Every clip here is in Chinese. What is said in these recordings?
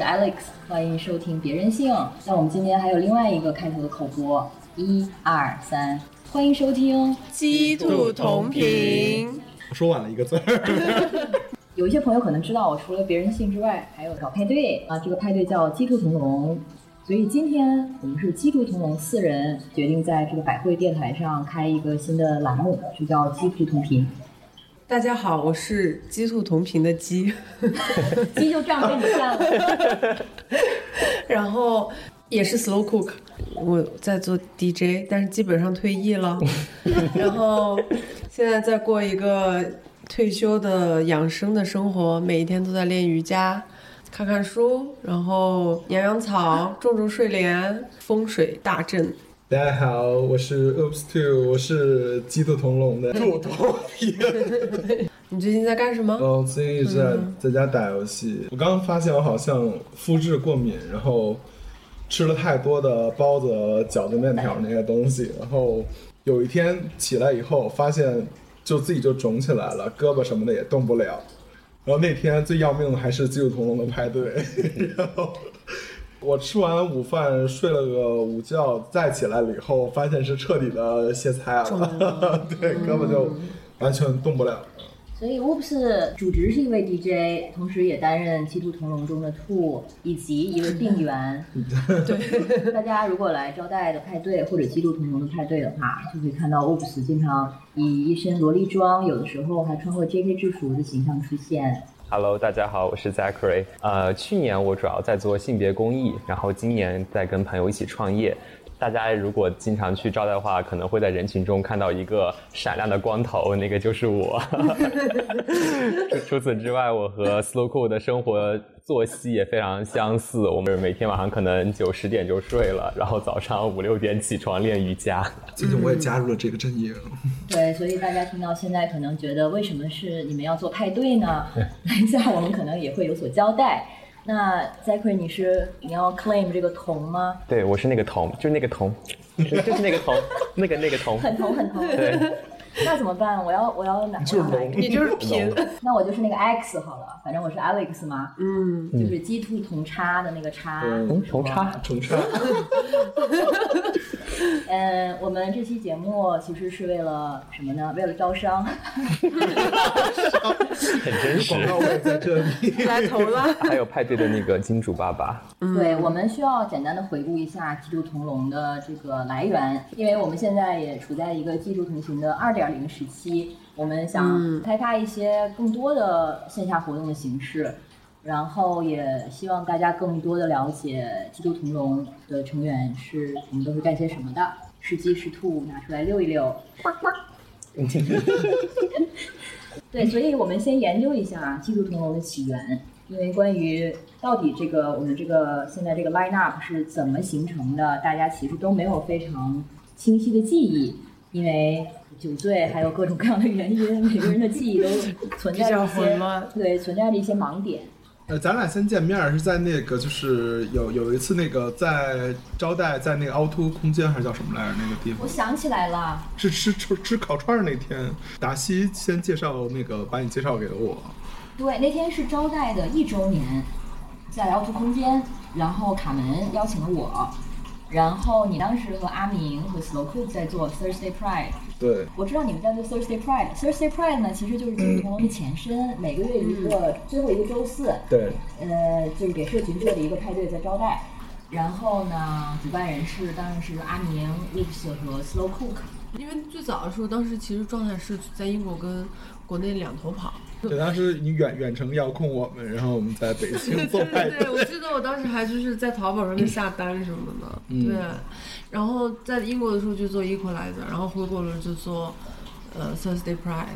是 Alex，欢迎收听别任性。那我们今天还有另外一个开头的口播，一二三，欢迎收听。鸡兔同频。我说晚了一个字儿。有一些朋友可能知道，我除了别任性之外，还有搞派对啊。这个派对叫鸡兔同笼，所以今天我们是鸡兔同笼四人决定在这个百汇电台上开一个新的栏目，就叫鸡兔同频。大家好，我是鸡兔同频的鸡，鸡就这样被你占了。然后也是 slow cook，我在做 DJ，但是基本上退役了，然后现在在过一个退休的养生的生活，每一天都在练瑜伽，看看书，然后养养草，种种睡莲，风水大阵。大家好，我是 Oops Two，我是鸡兔同笼的兔同频。你最近在干什么？哦，最近一直在在家打游戏。我刚刚发现我好像肤质过敏，然后吃了太多的包子、饺子、面条那些东西，然后有一天起来以后，发现就自己就肿起来了，胳膊什么的也动不了。然后那天最要命的还是鸡兔同笼的派对，然后。我吃完午饭睡了个午觉，再起来了以后，发现是彻底的歇菜了，对，根本就完全动不了。所以 Whoops 主职是一位 DJ，同时也担任七兔同笼中的兔，以及一位病员。对，大家如果来招待的派对或者七兔同笼的派对的话，就可以看到 Whoops 经常以一身萝莉装，有的时候还穿过 JK 制服的形象出现。Hello，大家好，我是 Zachary。呃，去年我主要在做性别公益，然后今年在跟朋友一起创业。大家如果经常去招待的话，可能会在人群中看到一个闪亮的光头，那个就是我。除此之外，我和 Slow Cool 的生活作息也非常相似。我们每天晚上可能九十点就睡了，然后早上五六点起床练瑜伽。最近我也加入了这个阵营。对，所以大家听到现在可能觉得为什么是你们要做派对呢？等一下我们可能也会有所交代。那 Zachary，你是你要 claim 这个铜吗？对，我是那个铜，就是那个铜，就是那个铜，那个那个铜，很铜很铜。对，那怎么办？我要我要哪？就是龙，你就是平。那我就是那个 X 好了，反正我是 Alex 嘛。嗯，就是鸡兔同叉的那个叉。同叉，同叉。嗯，我们这期节目其实是为了什么呢？为了招商。很真实。广告位在这里。来投了。还有派对的那个金主爸爸。对，我们需要简单的回顾一下鸡兔同笼的这个来源，因为我们现在也处在一个鸡兔同行的二点零时期，我们想开发一些更多的线下活动的形式。然后也希望大家更多的了解基督同笼的成员是我们都是干些什么的，是鸡是兔，拿出来溜一溜。对，所以我们先研究一下基督同笼的起源，因为关于到底这个我们这个现在这个 line up 是怎么形成的，大家其实都没有非常清晰的记忆，因为酒醉还有各种各样的原因，每个人的记忆都存在着一些对存在着一些盲点。呃，咱俩先见面是在那个，就是有有一次那个在招待，在那个凹凸空间还是叫什么来着那个地方？我想起来了，是吃吃吃烤串那天，达西先介绍那个，把你介绍给了我。对，那天是招待的一周年，在凹凸空间，然后卡门邀请了我，然后你当时和阿明和 Slow Cook 在做 Thursday Pride。对，我知道你们在做 Thursday Pride。Thursday Pride 呢，其实就是金同龙的前身，每个月一个最后一个周四。对。呃，就是给社群做的一个派对在招待。然后呢，主办人是当然是阿明、Lips 和 Slow Cook。因为最早的时候，当时其实状态是在英国跟国内两头跑。对，当时你远远程遥控我们，然后我们在北京做派对。对，我记得我当时还就是在淘宝上面下单什么的。嗯。对。然后在英国的时候就做 Equalizer，然后回国了就做呃 Thursday Pride。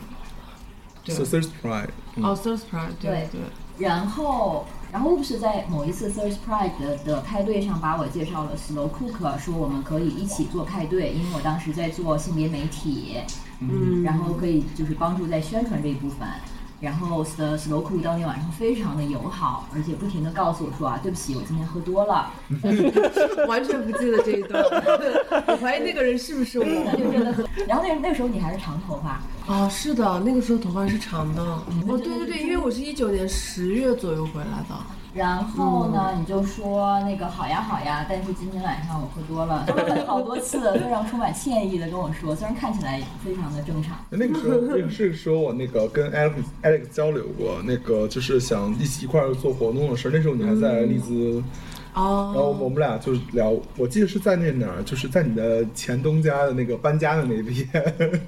对。Thursday Pride。哦，Thursday Pride。对对。然后，然后不是在某一次 Thursday Pride 的派对上把我介绍了 Slow Cook，说我们可以一起做派对，因为我当时在做性别媒体，嗯，然后可以就是帮助在宣传这一部分。然后，the Slow cool 当天晚上非常的友好，而且不停的告诉我说啊，对不起，我今天喝多了。完全不记得这一段，我怀疑那个人是不是我。就真的喝。然后那那时候你还是长头发，啊，是的，那个时候头发是长的。哦，对对对，因为我是一九年十月左右回来的。然后呢，你就说那个好呀好呀，但是今天晚上我喝多了，好多次，非常充满歉意的跟我说，虽然看起来非常的正常。那个时候，那个是说我那个跟 Alex Alex 交流过，那个就是想一起一块儿做活动的事儿。那时候你还在利兹，哦，然后我们俩就聊，我记得是在那哪儿，就是在你的前东家的那个搬家的那边。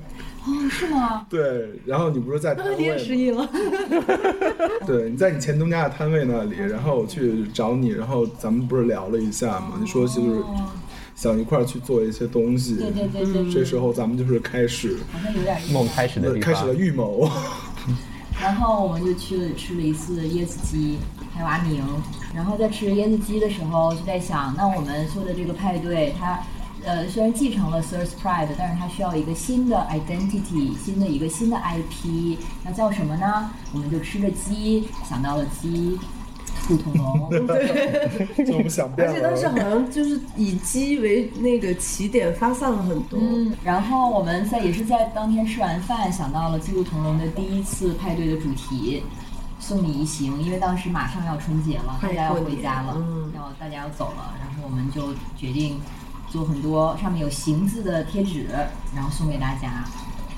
哦，是吗？对，然后你不是在摊你也位吗？失忆了。对，你在你前东家的摊位那里，然后我去找你，然后咱们不是聊了一下嘛？你说就是哦想一块儿去做一些东西。对对对对对，这时候咱们就是开始好像有点梦开始的。开始了预谋。然后我们就去了吃了一次椰子鸡，还有阿明。然后在吃椰子鸡的时候，就在想，那我们做的这个派对，它呃虽然继承了 Thirst Pride，但是它需要一个新的 identity，新的一个新的 IP，那叫什么呢？我们就吃着鸡，想到了鸡。兔同笼，就我们想变而且当时了。好像就是以鸡为那个起点发散了很多。嗯，然后我们在也是在当天吃完饭，想到了《鸡兔同笼》的第一次派对的主题“送你一行”，因为当时马上要春节了，大快家要回家了，嗯要大家要走了，然后我们就决定做很多上面有“行”字的贴纸，然后送给大家。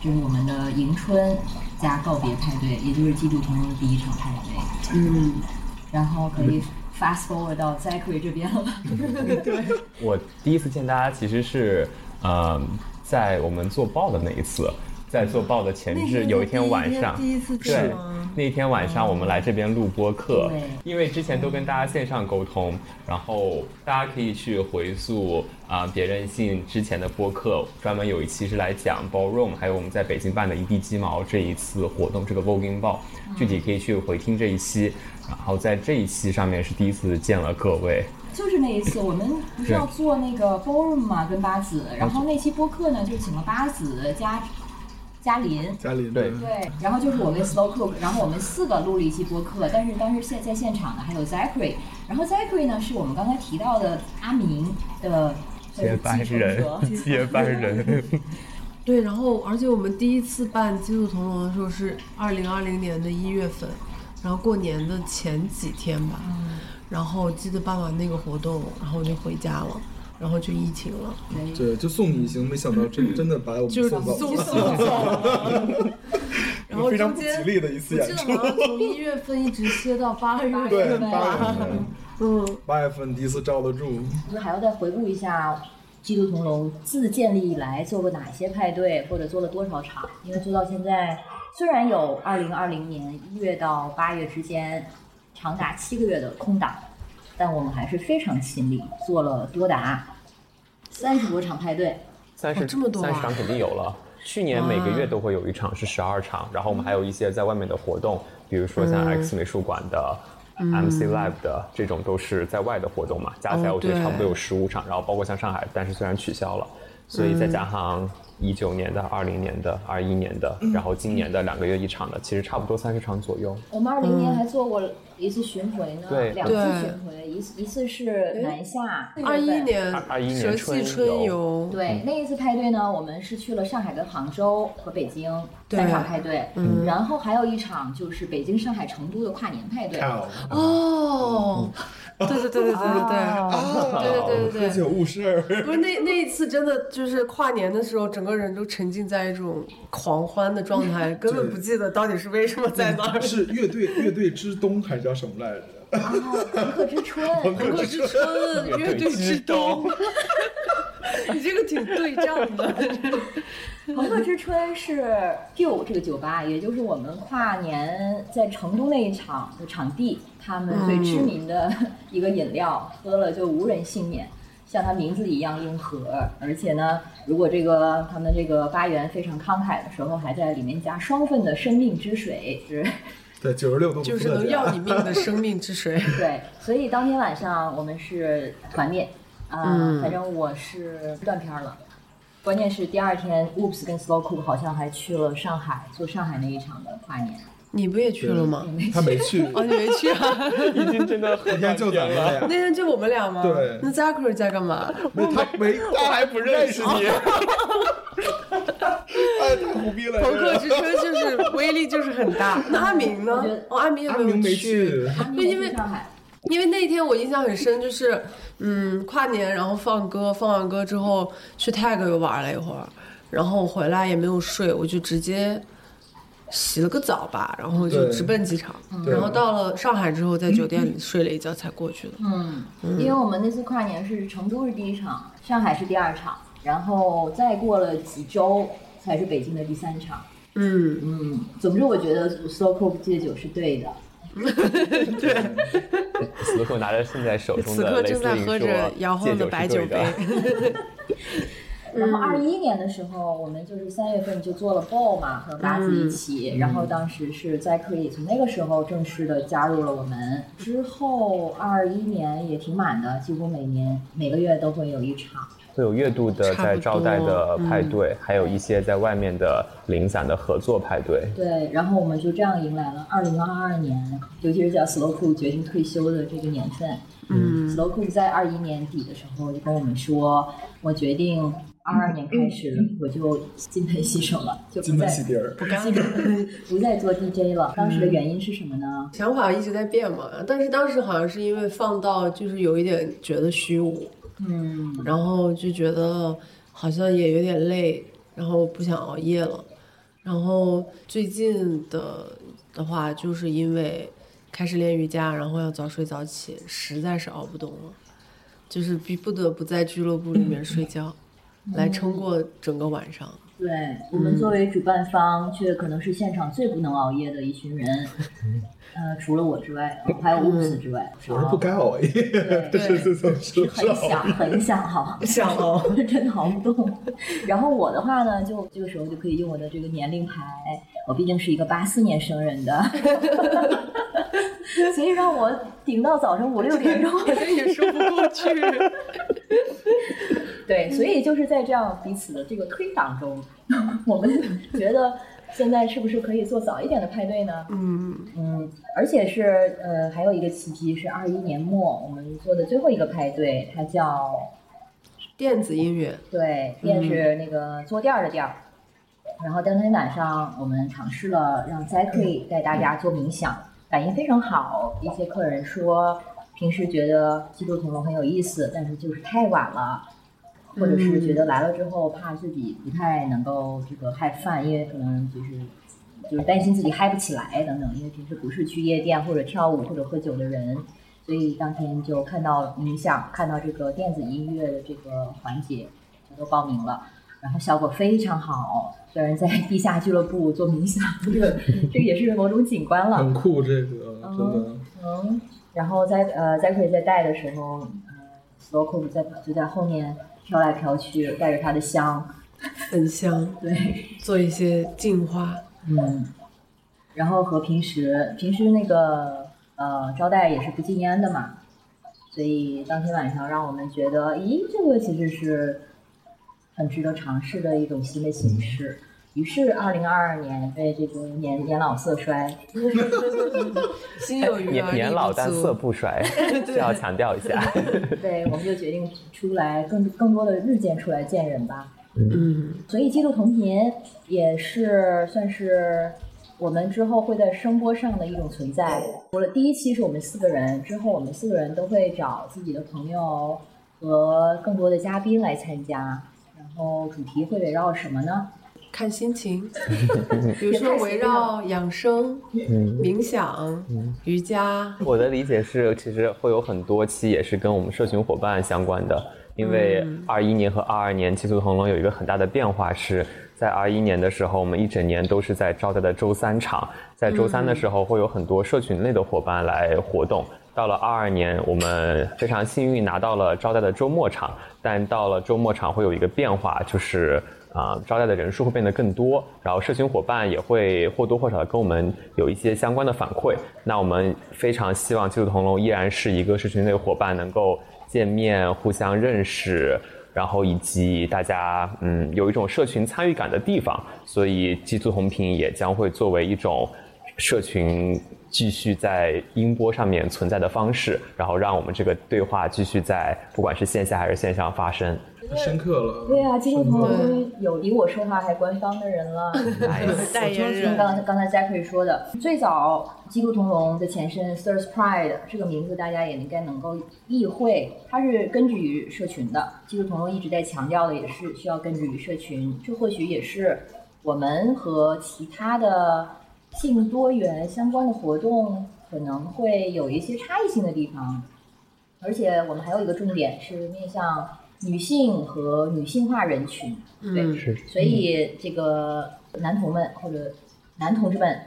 这是我们的迎春加告别派对，也就是《季度同笼》的第一场派对。嗯，然后可以 fast forward 到 Zachary 这边了。对我第一次见大家其实是，呃，在我们做报的那一次，在做报的前置，有一天晚上，第一次见对，那天晚上我们来这边录播课对，因为之前都跟大家线上沟通，然后大家可以去回溯啊、别任性之前的播客，专门有一期是来讲 ballroom，还有我们在北京办的一地鸡毛这一次活动，这个 voguing 报，具体可以去回听这一期，然后在这一期上面是第一次见了各位，就是那一次，我们不是要做那个 ballroom 嘛，跟八子，然后那期播客呢，就请了八子加嘉林。嘉林对。对，然后就是我跟 Slow Cook，然后我们四个录了一期播客，但是当时现在现场的还有 Zachary，然后 Zachary 呢是我们刚才提到的阿明的接班继承人者，接班人。对，然后而且我们第一次办《基督同笼》的时候是二零二零年的一月份，然后过年的前几天吧，然后记得办完那个活动，然后我就回家了，然后就疫情了，对对，就送你一行，没想到真真的把我们送走送走了，然后 非常不吉利的一次演出。从一月份一直歇到八月份，对，八月份，嗯，八月份第一次罩得住。就是还要再回顾一下。基督同笼自建立以来做过哪些派对，或者做了多少场？因为做到现在，虽然有二零二零年一月到八月之间长达七个月的空档，但我们还是非常勤力，做了多达三十多场派对。三十、哦这么多啊。三十场肯定有了。去年每个月都会有一场是十二场，然后我们还有一些在外面的活动，比如说像 X 美术馆的、MC Live 的这种都是在外的活动嘛，加起来哦我觉得差不多有十五场，然后包括像上海，但是虽然取消了，所以再加上一九年的、二零年的、二一年的，然后今年的两个月一场的，其实差不多三十场左右。我们二零年还做过一次巡回呢，对。两次巡回，一次一次是南下，二一年二一年春春游。游，对，那一次派对呢，我们是去了上海跟杭州和北京对。三场派对，然后还有一场就是北京、上海、成都的跨年派对。靠！哦，对对对对对对对，对对对对喝酒误事儿。不是那那一次真的就是跨年的时候，整个人都沉浸在一种狂欢的状态，根本不记得到底是为什么在那儿。是乐队乐队之冬还是叫什么来着？然后朋克之春，朋克之春，乐队之冬，你这个挺对仗的。朋克之春是 Q 这个酒吧，也就是我们跨年在成都那一场的场地，他们最知名的一个饮料，喝了就无人幸免。像它名字一样硬核，而且呢，如果这个他们这个吧员非常慷慨的时候，还在里面加双份的生命之水，是对，九十六度就是能要你命的生命之水。对，所以当天晚上我们是团灭，啊、嗯反正我是断片儿了。关键是第二天，Oops 跟 Slow Cook 好像还去了上海做上海那一场的跨年。你不也去了吗？他没去，哦，你没去啊？已经真的很那天就咱们俩那，天就我们俩吗？对那 Zachary 在干嘛？没他没他还不认识你，哎，太胡逼了。朋克之春就是威力就是很大。那阿明呢？哦，阿明也阿明没有去去。对因为因为那天我印象很深，就是嗯，跨年然后放歌，放完歌之后去 tag 又玩了一会儿，然后回来也没有睡，我就直接洗了个澡吧，然后就直奔机场，对然后到了上海之后在酒店里睡了一觉才过去的。嗯，因为我们那次跨年是成都是第一场，上海是第二场，然后再过了几周才是北京的第三场。嗯，嗯，总之我觉得 Slow Coke 戒酒是对的。斯洛克拿着现在手中此刻的雷司令正在喝着摇晃的白酒杯。然后二一年的时候，我们就是三月份就做了 ball 嘛，和八子一起。然后当时是在可以从那个时候正式的加入了我们。之后二一年也挺满的，几乎每年每个月都会有一场。会有月度的在招待的派对，还有一些在外面的零散的合作派对。对，然后我们就这样迎来了二零二二年，尤其是叫 Slow Cook 决定退休的这个年份。嗯 Slow Cook 在二一年底的时候就跟我们说，我决定二二年开始我就金盆洗手了，就不再盆洗底儿，不干基本 不再做 DJ 了。当时的原因是什么呢？想法一直在变嘛，但是当时好像是因为放到就是有一点觉得虚无，嗯，然后就觉得好像也有点累，然后不想熬夜了。然后最近的的话，就是因为开始练瑜伽，然后要早睡早起，实在是熬不动了，就是逼不得不在俱乐部里面睡觉，来撑过整个晚上。对我们作为主办方，却可能是现场最不能熬夜的一群人。呃，除了我之外，哦还有乌斯之外，我是不该熬夜，对这是这种是很想很想熬，想熬，真的熬不动。然后我的话呢，就这个时候就可以用我的这个年龄牌，我毕竟是一个八四年生人的，所以让我顶到早上五六点钟，这也说不过去。对，所以就是在这样彼此的这个推挡中，我们觉得现在是不是可以做早一点的派对呢？嗯，嗯，而且是呃，还有一个契机是二一年末我们做的最后一个派对，它叫电子音乐，对，电是那个坐垫儿的垫儿。然后当天晚上我们尝试了让 Zachary 带大家做冥想，反应非常好。一些客人说，平时觉得基督同龙很有意思，但是就是太晚了，或者是觉得来了之后怕自己不太能够这个嗨饭，因为可能就是就是担心自己嗨不起来等等，因为平时不是去夜店或者跳舞或者喝酒的人。所以当天就看到冥想，看到这个电子音乐的这个环节，就都报名了，然后效果非常好。虽然在地下俱乐部做冥想，这个这个也是某种景观了。很酷，这个真的。嗯，然后在呃 Zachary 在带的时候，呃 Slow Cook 在就在后面飘来飘去，带着它的香，很香，对，做一些净化。嗯，然后和平时平时那个呃招待也是不禁烟的嘛，所以当天晚上让我们觉得，咦，这个其实是很值得尝试的一种新的形式。于是，二零二二年被这种年年老色衰，心有余而力年年老但色不衰，这要强调一下。对，我们就决定出来更更多的日渐出来见人吧。嗯，所以，季度同频也是算是我们之后会在声波上的一种存在。除了第一期是我们四个人，之后我们四个人都会找自己的朋友和更多的嘉宾来参加。然后主题会围绕什么呢？看心情，比如说围绕养生、嗯冥想、瑜伽。我的理解是，其实会有很多期也是跟我们社群伙伴相关的，因为二一年和二二年七速同龙有一个很大的变化是。在二一年的时候，我们一整年都是在招待的周三场，在周三的时候会有很多社群类的伙伴来活动。到了二二年，我们非常幸运拿到了招待的周末场，但到了周末场会有一个变化，就是啊、招待的人数会变得更多，然后社群伙伴也会或多或少的跟我们有一些相关的反馈。那我们非常希望技术同龙依然是一个社群内伙伴，能够见面、互相认识。然后以及大家嗯有一种社群参与感的地方，所以激素红屏也将会作为一种社群继续在音波上面存在的方式，然后让我们这个对话继续在不管是线下还是线上发生。太深刻了。对啊，基督同终于有比我说话还官方的人了。代言人就刚才刚才 Zachary 说的，最早基督同盟的前身 Thirst Pride 这个名字大家也应该能够意会，它是根植于社群的。基督同盟一直在强调的也是需要根植于社群，这或许也是我们和其他的性多元相关的活动可能会有一些差异性的地方。而且我们还有一个重点是面向女性和女性化人群，对，嗯是所以这个男同们或者男同志们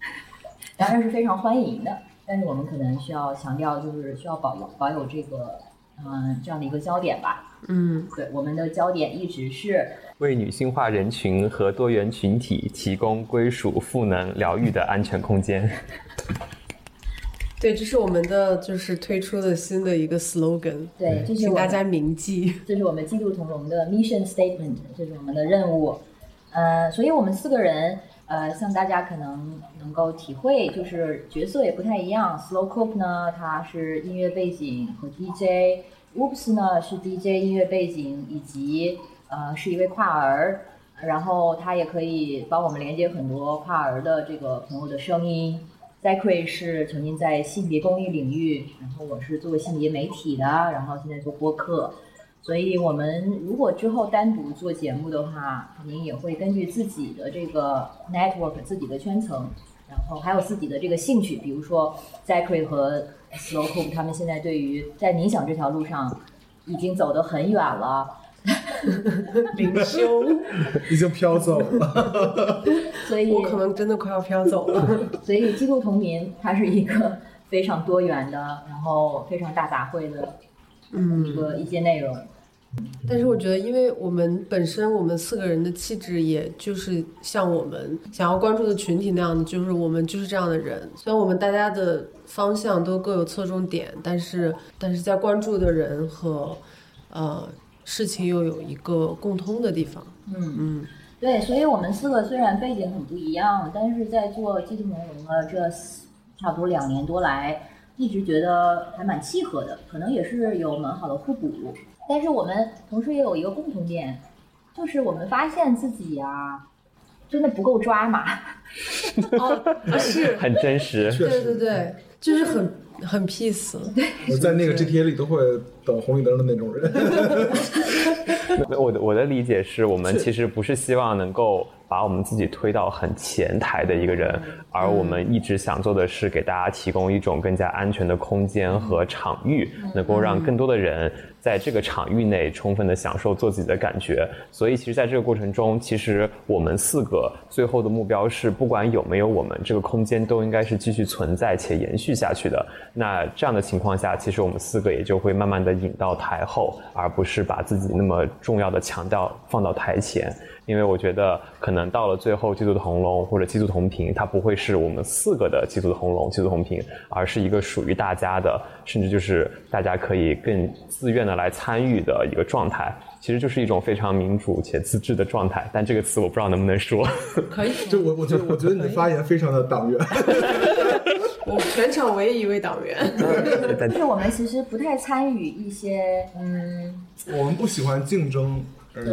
当然是非常欢迎的，但是我们可能需要强调，就是需要保有保有这个嗯、这样的一个焦点吧。嗯，对，我们的焦点一直是为女性化人群和多元群体提供归属、赋能、疗愈的安全空间。对，这是我们的就是推出的新的一个 slogan，对，这是请大家铭记。这是我们基督同盟的 mission statement，这是我们的任务。呃，所以我们四个人，呃，像大家可能能够体会，就是角色也不太一样。Slow Cook 呢，他是音乐背景和 DJ；Oops 呢是 DJ 音乐背景以及呃是一位跨儿，然后他也可以帮我们连接很多跨儿的这个朋友的声音。Zachary 是曾经在性别公益领域，然后我是做性别媒体的，然后现在做播客。所以我们如果之后单独做节目的话，肯定也会根据自己的这个 network、自己的圈层，然后还有自己的这个兴趣，比如说 Zachary 和 Slow Cook 他们现在对于在冥想这条路上已经走得很远了，灵修，已经飘走了。所以我可能真的快要飘走了。所以基督同民它是一个非常多元的，然后非常大杂烩的一个一些内容。但是我觉得，因为我们本身我们四个人的气质，也就是像我们想要关注的群体那样的，就是我们就是这样的人。虽然我们大家的方向都各有侧重点，但是但是在关注的人和呃事情又有一个共通的地方。嗯嗯，对，所以我们四个虽然背景很不一样，但是在做基督同盟的这四差不多两年多来，一直觉得还蛮契合的，可能也是有蛮好的互补。但是我们同时也有一个共同点，就是我们发现自己啊、真的不够抓马。哦，啊是，很真实。确实，对对对，就是很很 peace。我在那个 GTA 里都会等红绿灯的那种人。我的我的理解是我们其实不是希望能够把我们自己推到很前台的一个人，而我们一直想做的是给大家提供一种更加安全的空间和场域，能够让更多的人在这个场域内充分的享受做自己的感觉。所以，其实在这个过程中，其实我们四个最后的目标是，不管有没有我们，这个空间都应该是继续存在且延续下去的。那这样的情况下，其实我们四个也就会慢慢的引到台后，而不是把自己那么重要的强调放到台前。因为我觉得，可能到了最后，基督的红龙或者基督同频，它不会是我们四个的基督的红龙、基督同频，而是一个属于大家的，甚至就是大家可以更自愿的来参与的一个状态。其实就是一种非常民主且自治的状态。但这个词我不知道能不能说。可以，就我，我觉得，我觉得你的发言非常的党员。我全场唯一一位党员。但就是我们其实不太参与一些，嗯，我们不喜欢竞争。对，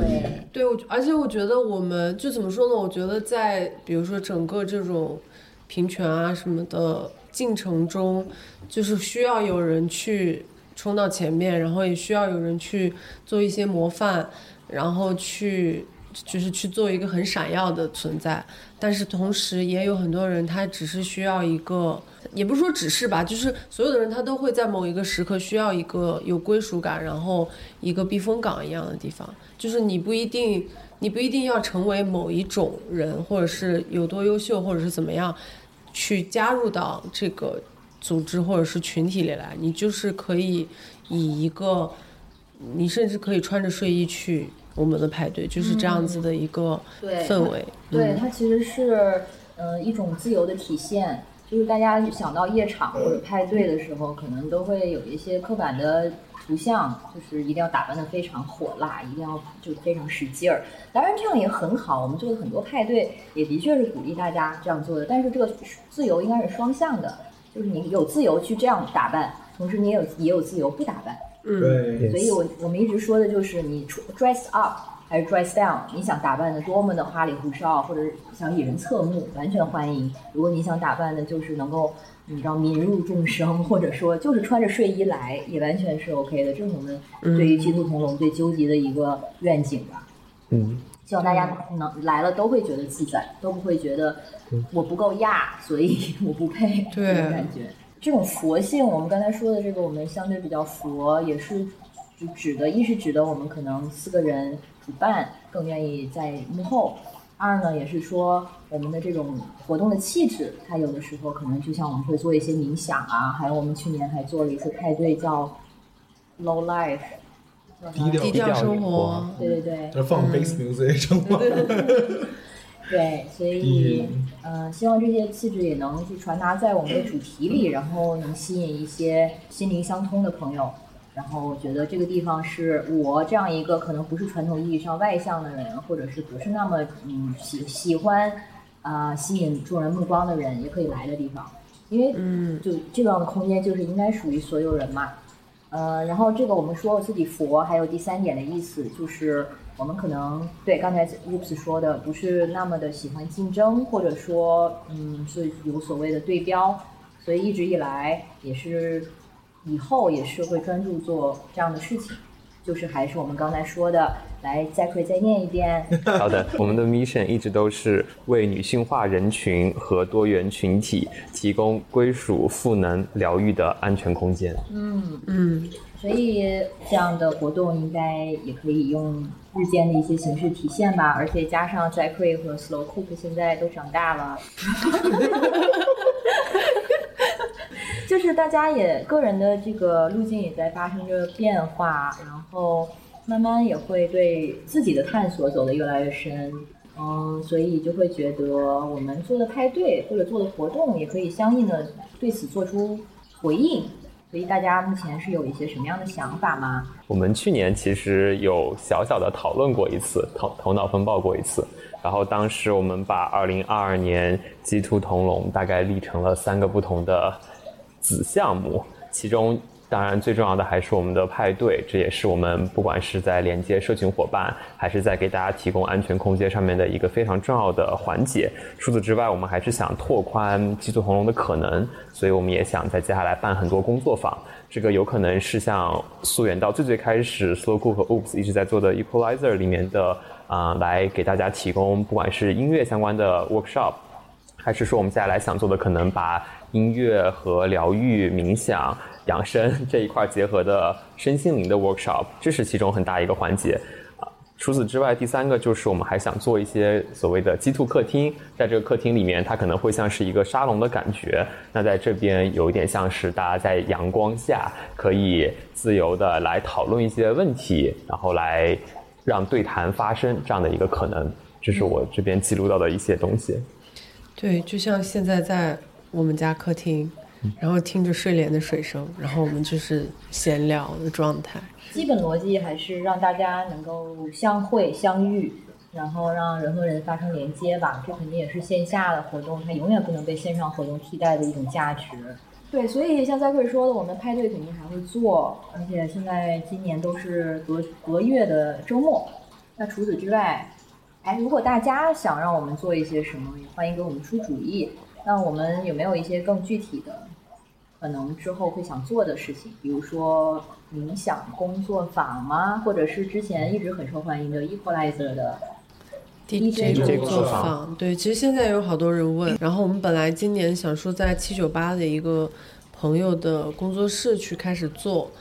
对，我而且我觉得我们就怎么说呢？我觉得在比如说整个这种平权啊什么的进程中，就是需要有人去冲到前面，然后也需要有人去做一些模范，然后去就是去做一个很闪耀的存在。但是同时也有很多人，他只是需要一个，也不是说只是吧，就是所有的人他都会在某一个时刻需要一个有归属感，然后一个避风港一样的地方。就是你不一定，你不一定要成为某一种人，或者是有多优秀，或者是怎么样，去加入到这个组织或者是群体里来。你就是可以以一个，你甚至可以穿着睡衣去我们的派对，就是这样子的一个氛围。对，嗯它其实是呃一种自由的体现。就是大家想到夜场或者派对的时候，可能都会有一些刻板的图像，就是一定要打扮的非常火辣，一定要就非常使劲儿。当然这样也很好，我们做的很多派对也的确是鼓励大家这样做的。但是这个自由应该是双向的，就是你有自由去这样打扮，同时你也有也有自由不打扮。嗯对，所以我我们一直说的就是你 dress up 还是 dress down，你想打扮的多么的花里胡哨，或者想引人侧目，完全欢迎。如果你想打扮的就是能够你知道民入众生，或者说就是穿着睡衣来，也完全是 OK 的。这是我们对于鸡兔同笼最纠结的一个愿景吧。嗯，希望大家能来了都会觉得自在，都不会觉得我不够亚，所以 我不配这种感觉。这种佛性，我们刚才说的这个，我们相对比较佛，也是就指的，一是指的我们可能四个人主办更愿意在幕后，二呢也是说我们的这种活动的气质，它有的时候可能就像我们会做一些冥想啊，还有我们去年还做了一次派对叫 Low Life，低调低调生活，对对对，这放 bass music 生活？对，所以，嗯、希望这些气质也能去传达在我们的主题里，然后能吸引一些心灵相通的朋友。然后我觉得这个地方是我这样一个可能不是传统意义上外向的人，或者是不是那么嗯喜喜欢啊、吸引众人目光的人也可以来的地方，因为嗯就这样的空间就是应该属于所有人嘛。呃，然后这个我们说自己佛，还有第三点的意思就是我们可能对刚才 Oops 说的不是那么的喜欢竞争，或者说嗯是有所谓的对标，所以一直以来也是以后也是会专注做这样的事情，就是还是我们刚才说的，来再可以再念一遍，好的，我们的 mission 一直都是为女性化人群和多元群体提供归属、赋能、疗愈的安全空间。嗯嗯，所以这样的活动应该也可以用日间的一些形式体现吧，而且加上 Zachary 和 Slow Cook 现在都长大了，就是大家也个人的这个路径也在发生着变化，然后慢慢也会对自己的探索走得越来越深。嗯，所以就会觉得我们做的派对或者做的活动，也可以相应的对此做出回应。所以大家目前是有一些什么样的想法吗？我们去年其实有小小的讨论过一次，头头脑风暴过一次。然后当时我们把2022年鸡兔同笼大概立成了三个不同的子项目，其中当然最重要的还是我们的派对，这也是我们不管是在连接社群伙伴，还是在给大家提供安全空间上面的一个非常重要的环节。除此之外，我们还是想拓宽鸡兔同笼的可能，所以我们也想在接下来办很多工作坊。这个有可能是像溯源到最最开始，Slow Cook 和 Oops 一直在做的 Equalizer 里面的啊、来给大家提供不管是音乐相关的 workshop，还是说我们接下来想做的，可能把音乐和疗愈、冥想、养生这一块结合的身心灵的 workshop，这是其中很大一个环节。啊除此之外，第三个就是我们还想做一些所谓的鸡兔客厅，在这个客厅里面，它可能会像是一个沙龙的感觉。那在这边有一点像是大家在阳光下可以自由的来讨论一些问题，然后来让对谈发生这样的一个可能。这是我这边记录到的一些东西。对，就像现在在我们家客厅，然后听着睡莲的水声，然后我们就是闲聊的状态。基本逻辑还是让大家能够相会相遇，然后让人和人发生连接吧。这肯定也是线下的活动，它永远不能被线上活动替代的一种价值。对，所以像在贵说的，我们派对肯定还会做，而且现在今年都是隔隔月的周末。那除此之外，哎，如果大家想让我们做一些什么，也欢迎给我们出主意。那我们有没有一些更具体的，可能之后会想做的事情？比如说冥想工作坊吗？或者是之前一直很受欢迎的 Equalizer 的 DJ DJ 工作工作坊，对，其实现在有好多人问，然后我们本来今年想说在七九八的一个朋友的工作室去开始做，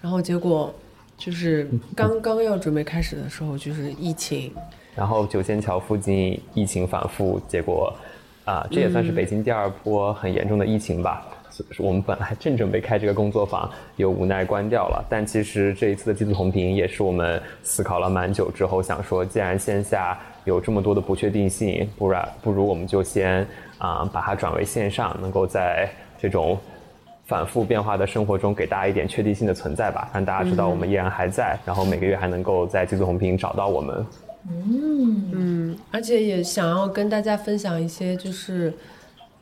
然后结果就是刚刚要准备开始的时候，就是疫情，然后九仙桥附近疫情反复，结果啊、这也算是北京第二波很严重的疫情吧。我们本来正准备开这个工作坊，又无奈关掉了。但其实这一次的季度同频也是我们思考了蛮久之后，想说，既然线下有这么多的不确定性，不然不如我们就先啊、把它转为线上，能够在这种反复变化的生活中给大家一点确定性的存在吧，让大家知道我们依然还在，然后每个月还能够在季度红屏找到我们。嗯，而且也想要跟大家分享一些，就是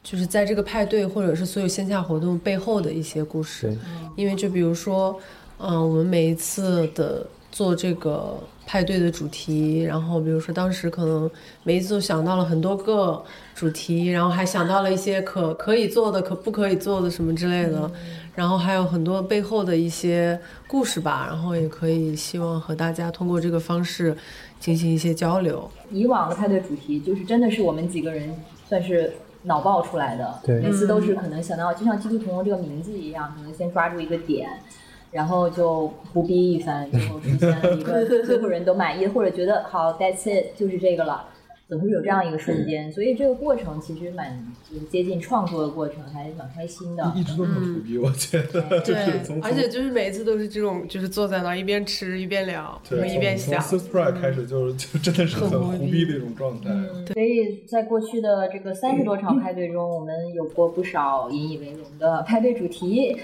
就是在这个派对或者是所有线下活动背后的一些故事。因为就比如说，嗯、我们每一次的做这个派对的主题，然后比如说当时可能每一次都想到了很多个主题，然后还想到了一些可可以做的、可不可以做的什么之类的，然后还有很多背后的一些故事吧，然后也可以希望和大家通过这个方式进行一些交流。以往的派对主题就是真的是我们几个人算是脑爆出来的，对每次都是可能想到就像“基督同盟”这个名字一样，可能先抓住一个点，然后就胡逼一番，最后出现了一个 所有人都满意，或者觉得好，that's it，就是这个了。总是有这样一个瞬间，所以这个过程其实蛮就是接近创作的过程，还蛮开心的。一直都很苦逼，我觉得 就是从而且就是每一次都是这种，就是坐在那儿一边吃一边聊，一边从想。s u p r i 开始就是就真的是很很胡胡逼逼的一种状态。所以在过去的这个三十多场派对中，我们有过不少引以为荣的派对主题，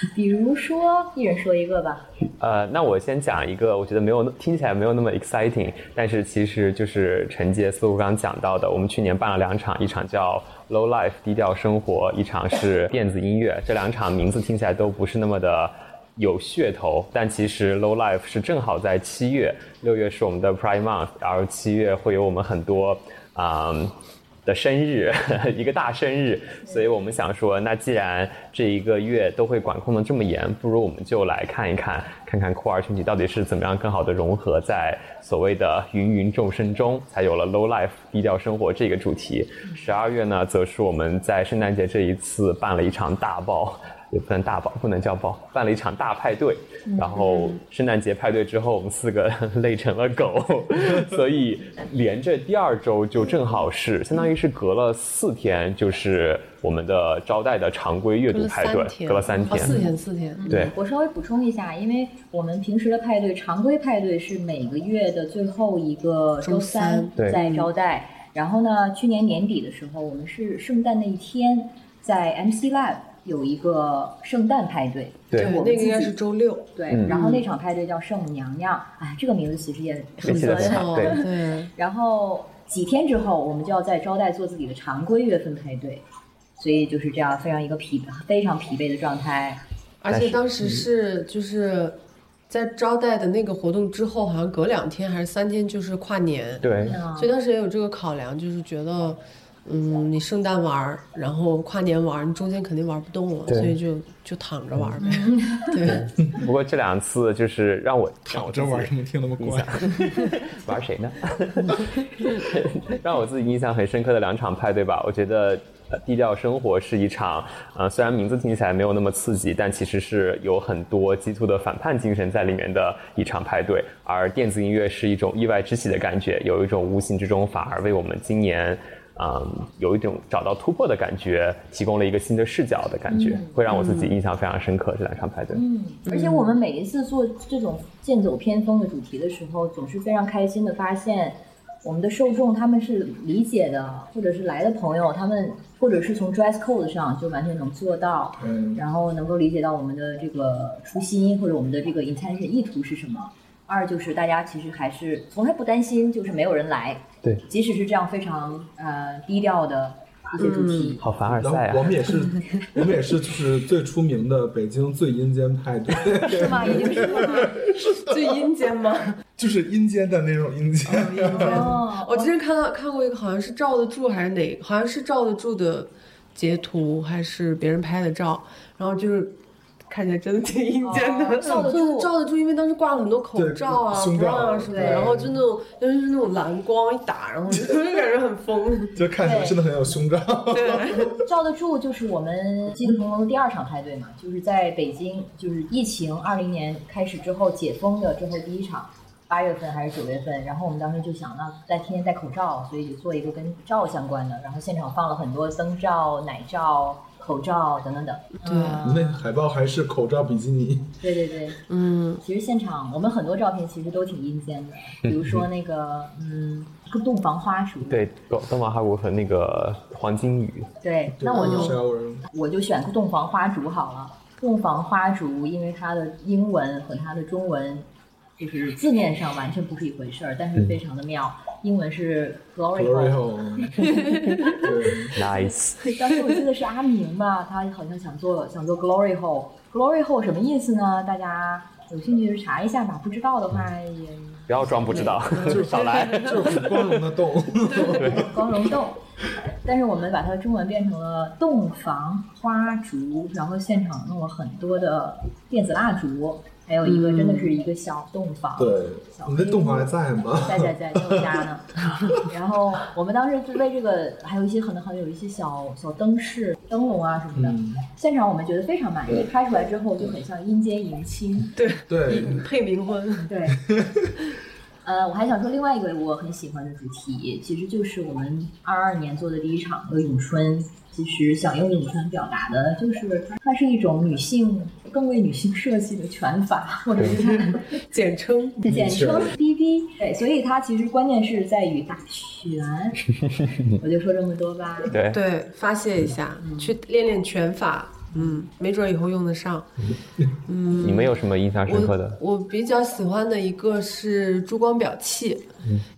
比如说，一人说一个吧。呃，那我先讲一个，我觉得没有听起来没有那么 exciting，但是其实就是承接思路刚刚讲到的，我们去年办了两场，一场叫 Low Life 低调生活，一场是 电子音乐，这两场名字听起来都不是那么的。有噱头，但其实 Low Life 是正好在七月，六月是我们的 Prime Month，然后七月会有我们很多啊、嗯的生日，一个大生日，所以我们想说，那既然这一个月都会管控的这么严，不如我们就来看一看，看看酷儿群体到底是怎么样更好的融合在所谓的芸芸众生中，才有了 low life 低调生活这个主题。十二月呢，则是我们在圣诞节这一次办了一场大爆。也不能大包，不能叫包，办了一场大派对。然后圣诞节派对之后，我们四个 累成了狗，所以连着第二周就正好是，相当于是隔了四天，就是我们的招待的常规阅读派对三，天，隔了三天，哦，四天，四天。对，我稍微补充一下，因为我们平时的派对，常规派对是每个月的最后一个周周三在招待。然后呢，去年年底的时候，我们是圣诞那一天在 MC Lab 有一个圣诞派对。对对，我们那个应该是周六。对，嗯然后那场派对叫圣母娘娘，哎，这个名字其实也 很很好对对，然后几天之后，我们就要在招待做自己的常规月份派对，所以就是这样非常一个疲非常疲惫的状态。而且当时是就是在招待的那个活动之后，好像隔两天还是三天就是跨年。对，嗯所以当时也有这个考量，就是觉得，嗯，你圣诞玩儿，然后跨年玩儿，你中间肯定玩不动了，所以就就躺着玩儿呗。对，不过这两次就是让我让我躺着玩自己什么听那么印怪象？玩谁呢？让我自己印象很深刻的两场派对吧，我觉得。呃低调生活是一场，呃，虽然名字听起来没有那么刺激，但其实是有很多基督的反叛精神在里面的一场派对。而电子音乐是一种意外之喜的感觉，有一种无形之中反而为我们今年，嗯，有一种找到突破的感觉，提供了一个新的视角的感觉，会让我自己印象非常深刻。这两场派对，嗯，而且我们每一次做这种剑走偏锋的主题的时候，总是非常开心的发现，我们的受众他们是理解的，或者是来的朋友，他们或者是从 dress code 上就完全能做到，嗯，然后能够理解到我们的这个初心或者我们的这个 intention 意图是什么。二就是大家其实还是从来不担心，就是没有人来，对，即使是这样非常呃低调的一些主题，好凡尔然赛啊！后我们也是，我们也是就是最出名的北京最阴间派对，是吗？已经是吗？最阴间吗？就是阴间的那种阴间。哦，我之前看到看过一个，好像是罩得住还是哪，好像是罩得住的截图，还是别人拍的照，然后就是看起来真的挺阴间的，哦罩得住就是罩得住，因为当时挂了很多口罩啊、胸罩啊什么的，然后就那种尤其是那种蓝光一打，然后就 就感觉很疯。就看起来真的很有胸罩。对，罩得住就是我们基督同盟的第二场派对嘛，就是在北京，就是疫情二零年开始之后解封的之后第一场。八月份还是九月份，然后我们当时就想，那在天天戴口罩，所以就做一个跟照相关的，然后现场放了很多灯罩、奶罩、口罩等等等。对。嗯。那海报还是口罩比基尼，对对对，嗯，其实现场我们很多照片其实都挺阴间的，比如说那个嗯，洞房花烛。对，东东方哈古和那个黄金雨，对，那我就我就选洞房花烛好了。洞房花烛，因为它的英文和它的中文就是字面上完全不是一回事儿，但是非常的妙。英文是 glory glory hole，hole，对，nice，当时我记得是阿明吧，他好像想做想做 glory hole。glory hole 什么意思呢？大家有兴趣查一下吧，不知道的话也不要装不知道，就少来。就是光荣的洞，光荣洞。但是我们把它中文变成了洞房花烛，然后现场弄了很多的电子蜡烛，还有一个真的是一个小洞房。对，小你那洞房还在吗？在在在，在我家呢。然后我们当时就为这个，还有一些可能还有一些小小灯饰、灯笼啊什么的。嗯，现场我们觉得非常满意，拍出来之后就很像阴间迎亲。对，对，配冥婚，对。呃，我还想说另外一个我很喜欢的主题，其实就是我们二二年做的第一场的咏春。其实想用咏春表达的就是，它是一种女性更为女性设计的拳法，或者是 简称。简称 BB。对，所以它其实关键是在于打拳。我就说这么多吧。对，对，发泄一下，去练练拳法，嗯，没准以后用得上。嗯你们有什么印象深刻的？我我比较喜欢的一个是珠光表器，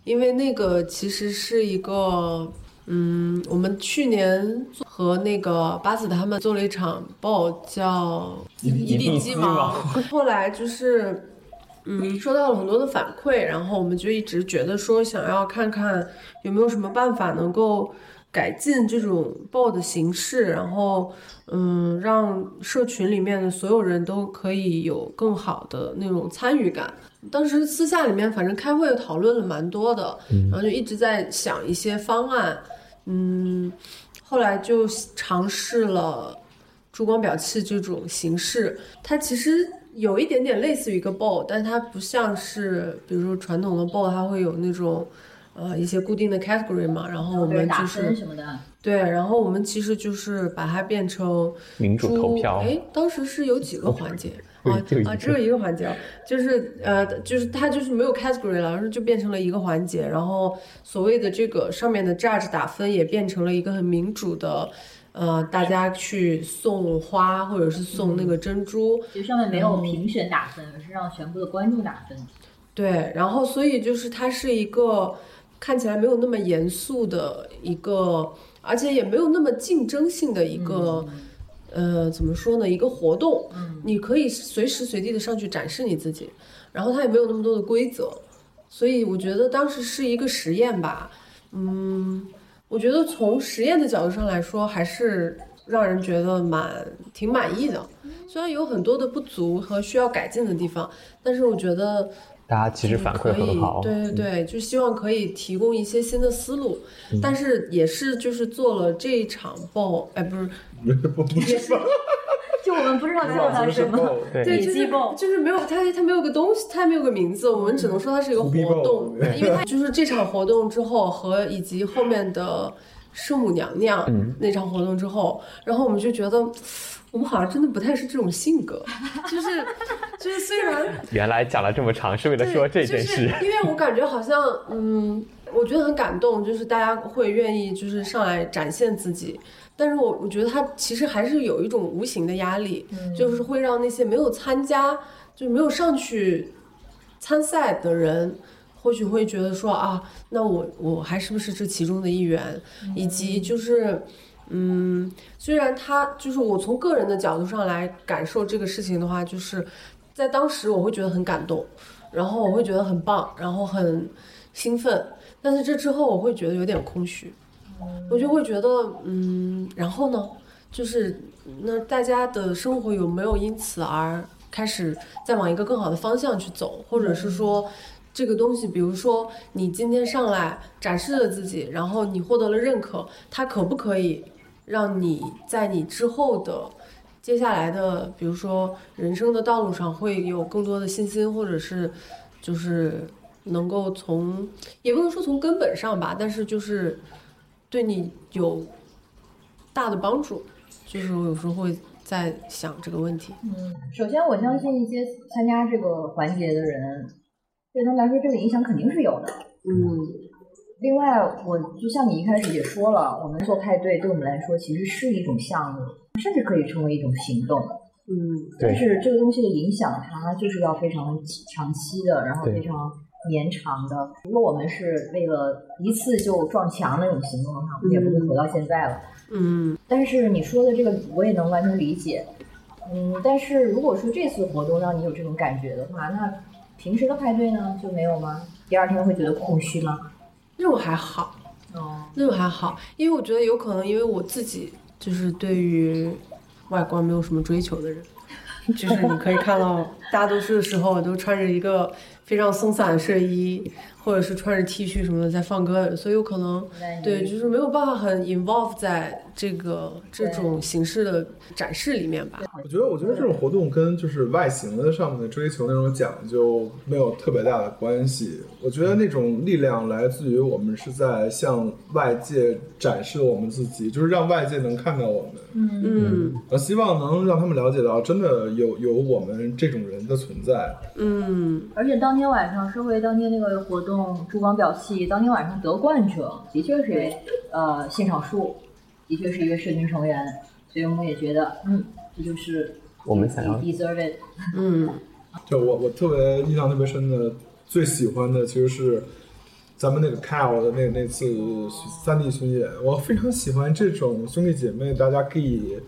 因为那个其实是一个，嗯，我们去年和那个巴子他们做了一场 ball，叫一地鸡毛，后来就是。嗯，收到了很多的反馈，然后我们就一直觉得说，想要看看有没有什么办法能够改进这种 ball 的形式，然后嗯，让社群里面的所有人都可以有更好的那种参与感。当时私下里面反正开会讨论了蛮多的，然后就一直在想一些方案，嗯，后来就尝试了珠光表器这种形式，它其实有一点点类似于一个 bowl，但它不像是比如说传统的 bowl，它会有那种呃一些固定的 category 嘛，然后我们就是分什么的，对，然后我们其实就是把它变成民主投票哎，当时是有几个环节 啊啊，只有一个环节，就是呃，就是它就是没有 category 了，然后就变成了一个环节，然后所谓的这个上面的 judge 打分也变成了一个很民主的。呃，大家去送花或者是送那个珍珠，其实上面没有评选打分，而是让全部的观众打分。对，然后所以就是它是一个看起来没有那么严肃的一个，而且也没有那么竞争性的一个，呃，怎么说呢？一个活动，你可以随时随地的上去展示你自己，然后它也没有那么多的规则，所以我觉得当时是一个实验吧，嗯，我觉得从实验的角度上来说，还是让人觉得蛮挺满意的。虽然有很多的不足和需要改进的地方，但是我觉得大家其实反馈可以很好，对对对，就希望可以提供一些新的思路，但是也是就是做了这一场 ball，哎，不是，不不是 我们不知道叫它什么，对就是就是没有它，它没有个东西，它没有个名字，我们只能说它是一个活动，因为它就是这场活动之后和以及后面的圣母娘娘那场活动之后，然后我们就觉得。我们好像真的不太是这种性格，就是就是虽然 原来讲了这么长是为了说这件事。就是、因为我感觉好像，嗯，我觉得很感动，就是大家会愿意就是上来展现自己，但是我我觉得他其实还是有一种无形的压力，就是会让那些没有参加，就没有上去参赛的人。或许会觉得说啊，那我我还是不是这其中的一员？以及就是，嗯，虽然他就是我从个人的角度上来感受这个事情的话，就是在当时我会觉得很感动，然后我会觉得很棒，然后很兴奋，但是这之后我会觉得有点空虚，我就会觉得，嗯，然后呢，就是那大家的生活有没有因此而开始再往一个更好的方向去走，或者是说。这个东西，比如说你今天上来展示了自己，然后你获得了认可，它可不可以让你在你之后的接下来的，比如说人生的道路上会有更多的信心，或者是就是能够从也不能说从根本上吧，但是就是对你有大的帮助。就是我有时候会在想这个问题。嗯，首先我相信一些参加这个环节的人，对他们来说这个影响肯定是有的。嗯另外，我就像你一开始也说了，我们做派对对我们来说其实是一种项目，甚至可以成为一种行动。嗯但是这个东西的影响，它就是要非常长期的，然后非常绵长的。如果我们是为了一次就撞墙那种行动的话，我们也不会活到现在了。嗯但是你说的这个，我也能完全理解。嗯，但是如果说这次活动让你有这种感觉的话，那平时的派对呢就没有吗？第二天会觉得空虚吗？那我还好，哦，那我还好，因为我觉得有可能因为我自己就是对于外观没有什么追求的人，就是你可以看到大多数的时候我都穿着一个非常松散的睡衣，或者是穿着 T 恤什么的在放歌，所以有可能对，就是没有办法很 involve 在这个这种形式的展示里面吧。我觉得，我觉得这种活动跟就是外形的上面的追求那种讲究没有特别大的关系。我觉得那种力量来自于我们是在向外界展示我们自己，就是让外界能看到我们。嗯我希望能让他们了解到，真的有有我们这种人的存在。嗯而且当天晚上社会当天那个活动珠光表戏，当天晚上得冠者的确是呃现场数，的确是一个社群成员，所以我们也觉得，嗯，这就是我们想要 deserve it。嗯 就我我特别印象特别深的，最喜欢的其实是咱们那个 Cal 的那那次三 D 巡演，我非常喜欢这种兄弟姐妹，大家可以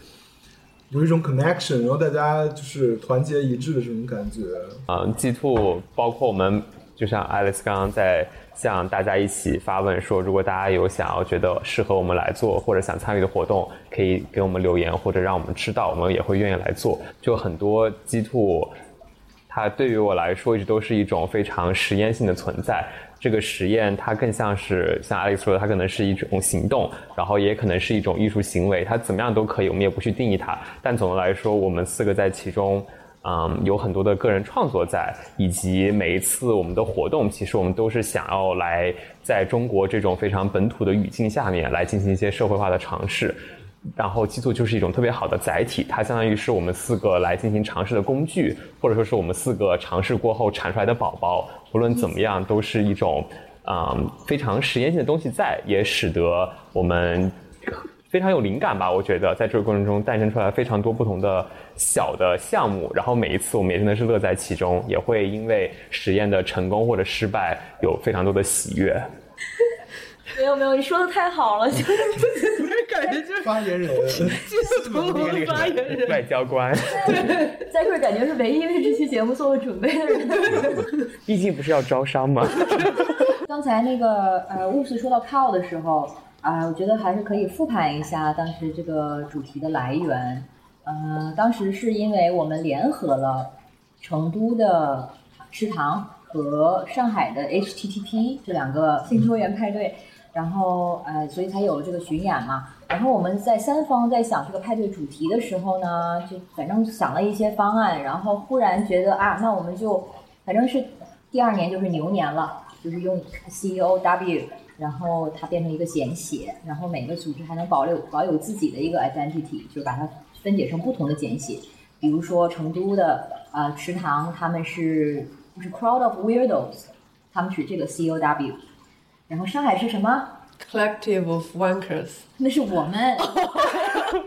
有一种 connection，然后大家就是团结一致的这种感觉。嗯，G Two 包括我们，就像 Alice 刚刚在向大家一起发问说，如果大家有想要觉得适合我们来做或者想参与的活动，可以给我们留言或者让我们知道，我们也会愿意来做。就很多 G Two，它对于我来说一直都是一种非常实验性的存在。这个实验它更像是像 Alex 说的，它可能是一种行动，然后也可能是一种艺术行为，它怎么样都可以，我们也不去定义它。但总的来说，我们四个在其中。嗯，有很多的个人创作在，以及每一次我们的活动，其实我们都是想要来在中国这种非常本土的语境下面来进行一些社会化的尝试。然后激素就是一种特别好的载体，它相当于是我们四个来进行尝试的工具，或者说是我们四个尝试过后产出来的宝宝。无论怎么样，都是一种嗯非常实验性的东西在，也使得我们非常有灵感吧。我觉得在这个过程中诞生出来非常多不同的小的项目，然后每一次我们也真的是乐在其中，也会因为实验的成功或者失败有非常多的喜悦。没有没有，你说的太好了，就是感觉就是发言人，就是同龙的发言人。外交官，在这儿感觉是唯一为这期节目做了准备的人。毕竟不是要招商吗？刚才那个呃，乌斯说到 cow 的时候啊、我觉得还是可以复盘一下当时这个主题的来源。呃，当时是因为我们联合了成都的食堂和上海的 HTTP 这两个新球员派对，然后呃，所以才有了这个巡演嘛。然后我们在三方在想这个派对主题的时候呢，就反正想了一些方案，然后忽然觉得啊，那我们就反正是第二年就是牛年了，就是用 C O W，然后它变成一个简写，然后每个组织还能保留保有自己的一个 identity，就把它分解成不同的简写。比如说成都的呃池塘，他们是就是 crowd of weirdos，他们是这个 C O W，然后上海是什么？Collective of Wankers，那是我们。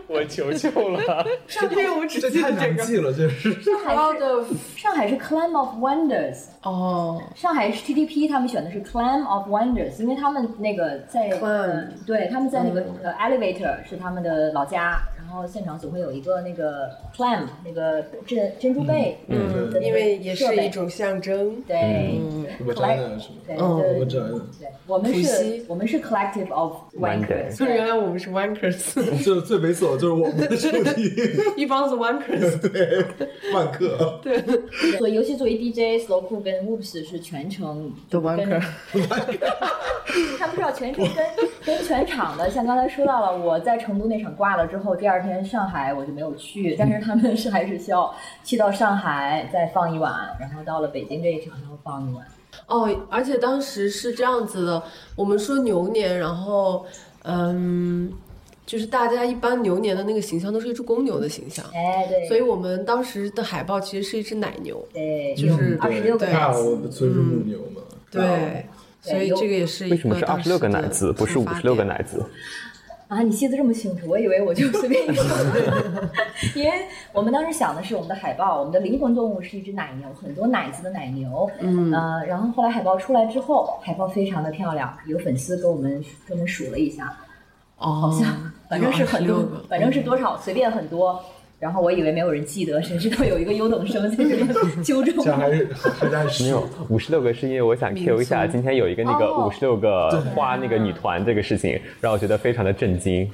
我求求了，上海我只这太记得这个。难记了，这是。上海 of 上海是 Climb of Wonders，哦，上海是 TDP 他们选的是 Climb of Wonders，因为他们那个在对他们在那个、嗯呃 Elevator 是他们的老家，然后现场总会有一个那个 Climb 那个珍珍珠贝，嗯因为也是一种象征。对。嗯，我摘的是吗？对我摘的，对，我们是，我们是 collective of wankers，所以原来我们是 Wankers，就是最猥琐的就是我们的主题，一帮子 Wankers。对，万客。对，所以尤其作为 DJ Slow Cool 跟 Whoops 是全程的跟 Wanker。他们是要全程跟跟全场的，像刚才说到了，我在成都那场挂了之后，第二天上海我就没有去，但是他们是还是需要去到上海再放一晚，然后到了北京这一场然后放一晚。哦，而且当时是这样子的，我们说牛年，然后嗯，就是大家一般牛年的那个形象都是一只公牛的形象，哎，对，所以我们当时的海报其实是一只奶牛。对，就是二十六个对。奶子，看我就是母牛嘛，对，所以这个也是一为什么是二十六个奶的子，不是五十六个奶子？啊，你记得这么清楚，我以为我就随便一说。因为我们当时想的是我们的海报，我们的灵魂动物是一只奶牛，很多奶子的奶牛。嗯，呃，然后后来海报出来之后，海报非常的漂亮，有粉丝给我们专门数了一下，哦，好像反正是很多有26个，反正是多少，随便很多。然后我以为没有人记得，谁知道有一个优等生在这边纠正我。这还是还在没有，五十六个是因为我想 Q 一下，今天有一个那个哦五十六个花那个女团这个事情，让我觉得非常的震惊。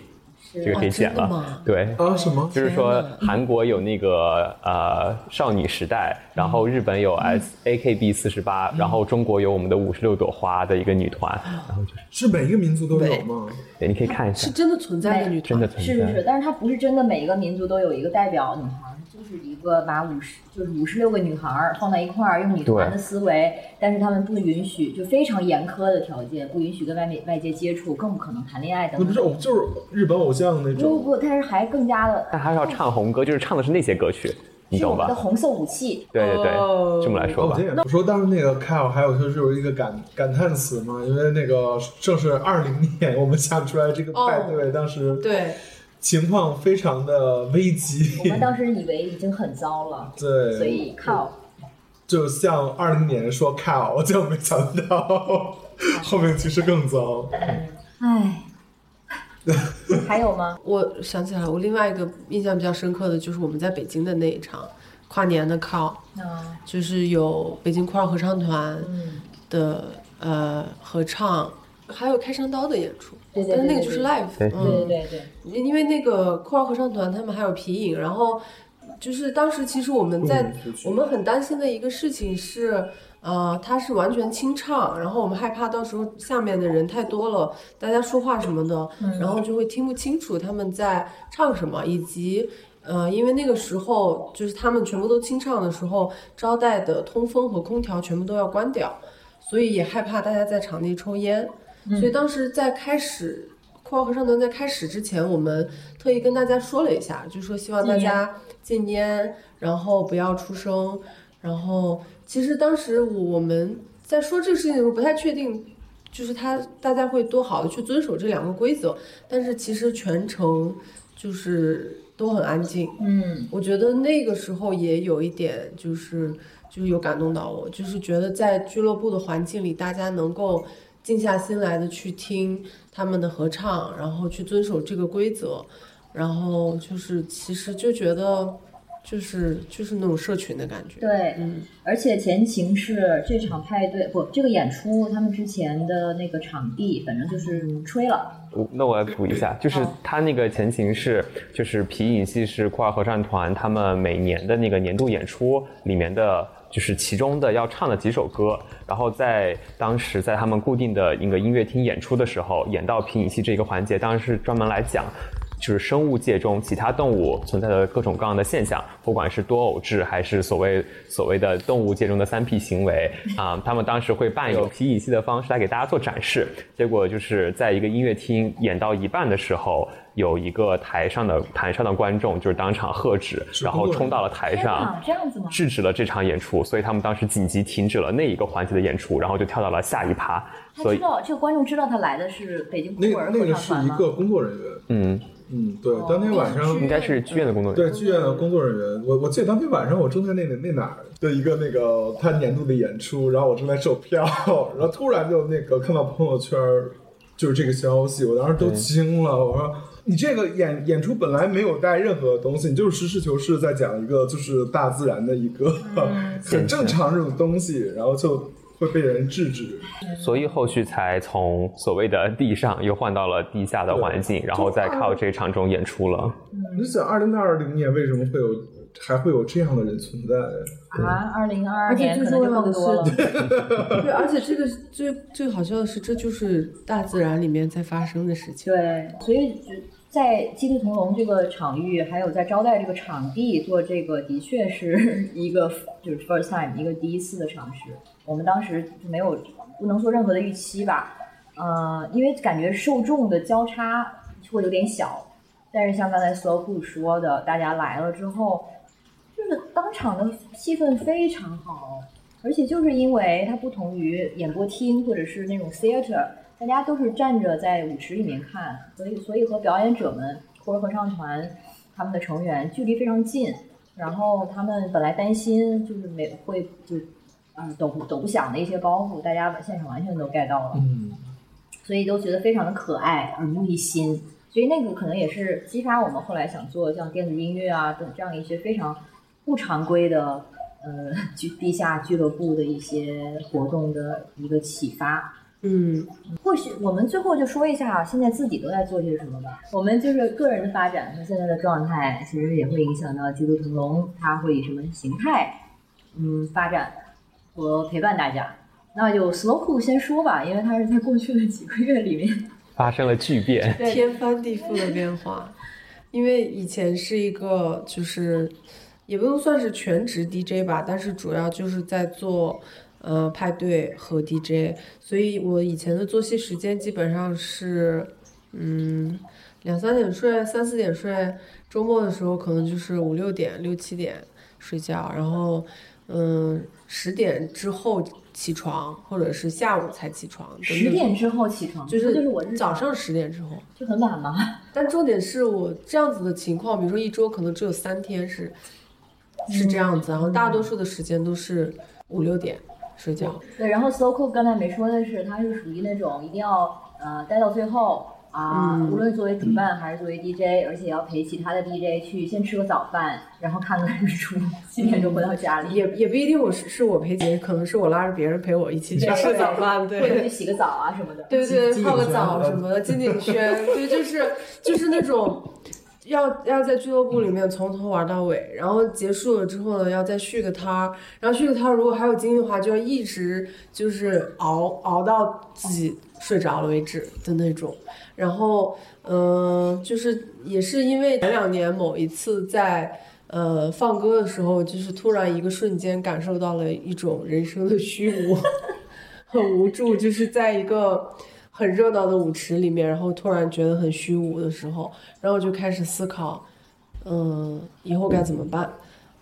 这个可以剪了对。啊什么？就是说，韩国有那个呃少女时代，然后日本有 S A K B 四十八，然后中国有我们的五十六朵花的一个女团，然后就是是每一个民族都有吗？对，你可以看一下是，真的存在的女团，真的存是是是，在。但是它不是真的每一个民族都有一个代表女孩儿，就是一个把五十就是五十六个女孩儿放在一块儿，用女团的思维，但是他们不允许，就非常严苛的条件，不允许跟外面外界接触，更不可能谈恋爱等等。那不是偶，就是日本偶像那不不种。不，但是还更加的，但还是要唱红歌，就是唱的是那些歌曲，你懂是我们的吧？红色武器。对对对，哦这么来说吧我说当时那个 Kyle 还有就是有一个感感叹词嘛，因为那个正是二零年我们想出来这个派对，当时对，情况非常的危急我们，当时以为已经很糟了，对，所以靠，就像二零年说 Kyle，就没想到 后面其实更糟。唉，还有吗？我想起来，我另外一个印象比较深刻的就是我们在北京的那一场跨年的啊，就是有北京酷儿合唱团嗯，的呃合唱，还有开山刀的演出，对对对但是那个就是 live，对对嗯，对对。对，因为那个酷儿合唱团他们还有皮影，然后就是当时其实我们在我们很担心的一个事情是，呃，它是完全清唱，然后我们害怕到时候下面的人太多了，大家说话什么的，然后就会听不清楚他们在唱什么，以及。呃，因为那个时候就是他们全部都清唱的时候，招待的通风和空调全部都要关掉，所以也害怕大家在场内抽烟。所以当时在开始酷儿合唱团在开始之前，我们特意跟大家说了一下，就说希望大家禁烟，然后不要出声。然后其实当时我们在说这个事情的时候，不太确定，就是他大家会多好的去遵守这两个规则，但是其实全程就是都很安静。嗯，我觉得那个时候也有一点，就是就是有感动到我，就是觉得在俱乐部的环境里，大家能够静下心来的去听他们的合唱，然后去遵守这个规则，然后就是其实就觉得就是就是那种社群的感觉。对，嗯，而且前情是这场派对不，这个演出他们之前的那个场地，反正就是吹了，我那我来补一下，就是他那个前情是，就是皮影戏是酷儿合唱团他们每年的那个年度演出里面的，就是其中的要唱的几首歌，然后在当时在他们固定的一个音乐厅演出的时候，演到皮影戏这个环节，当时是专门来讲。就是生物界中其他动物存在的各种各样的现象，不管是多偶制还是所谓所谓的动物界中的三 P 行为啊、他们当时会伴有皮影戏的方式来给大家做展示。结果就是在一个音乐厅演到一半的时候，有一个台上的台上的观众就是当场喝止，然后冲到了台上，。这样子吗？制止了这场演出，所以他们当时紧急停止了那一个环节的演出，然后就跳到了下一趴。所以他知，道这个观众知道他来的是北京那酷儿合那个唱团吗？是一个工作人员，嗯，嗯，对，当天晚上应该是剧院的工作人员。对剧院的工作人员，我我记得当天晚上我正在那那那哪儿的一个那个他年度的演出，然后我正在售票，然后突然就那个看到朋友圈就是这个消息，我当时都惊了，我说。你这个演演出本来没有带任何东西，你就是实事求是在讲一个就是大自然的一个、很正常这种东西，然后就会被人制止。所以后续才从所谓的地上又换到了地下的环境，然后再靠这场中演出了。你想，二零二零年为什么会有还会有这样的人存在？啊，二零二二而且年可能就更多了。对，而且这个最最好笑的是，这就是大自然里面在发生的事情。对，所以就在鸡兔同笼这个场域，还有在招待这个场地做这个，的确是 一个就是 first time 一个第一次的尝试。我们当时就没有不能说任何的预期吧，呃，因为感觉受众的交叉会有点小。但是像刚才 Slow Cool 说的，大家来了之后，就当场的气氛非常好，而且就是因为它不同于演播厅或者是那种 theater。大家都是站着在舞池里面看，所以所以和表演者们或者合唱团他们的成员距离非常近。然后他们本来担心就是没会就嗯抖抖不响的一些包袱，大家现场完全都 get 到了，嗯，所以都觉得非常的可爱，耳目一新。所以那个可能也是激发我们后来想做像电子音乐啊等这样一些非常不常规的呃俱地下俱乐部的一些活动的一个启发。嗯，或许我们最后就说一下，现在自己都在做些什么吧。我们就是个人的发展和现在的状态，其实也会影响到基督同龙，它会以什么形态，嗯，发展和陪伴大家。那就 Slow Cool 先说吧，因为它是在过去的几个月里面发生了巨变。天翻地覆的变化。因为以前是一个就是也不能算是全职 DJ 吧，但是主要就是在做。呃，派对和 DJ，所以我以前的作息时间基本上是，嗯，两三点睡，三四点睡，周末的时候可能就是五六点、六七点睡觉，然后，嗯，十点之后起床，或者是下午才起床。十点之后起床，就是就是我早上十点之后，就很晚吗？但重点是我这样子的情况，比如说一周可能只有三天是是这样子，然后大多数的时间都是五六点睡觉。对，然后 Slow Cool 刚才没说的是，他是属于那种一定要呃待到最后啊，嗯无论作为主办还是作为 DJ，而且要陪其他的 DJ 去先吃个早饭，然后看个日出，七点钟回到家里，也也不一定我是是我陪姐，可能是我拉着别人陪我一起去对吃早饭，或者对去洗个澡啊什么的。对对，金泡个澡什么的，进景轩，对，就是就是那种要要在俱乐部里面从头玩到尾，然后结束了之后呢，要再续个摊儿，然后续个摊儿，如果还有精力的话，就要一直就是熬熬到自己睡着了为止的那种。然后，嗯、就是也是因为前两年某一次在呃放歌的时候，就是突然一个瞬间感受到了一种人生的虚无，很无助，就是在一个很热闹的舞池里面，然后突然觉得很虚无的时候，然后就开始思考，嗯，以后该怎么办。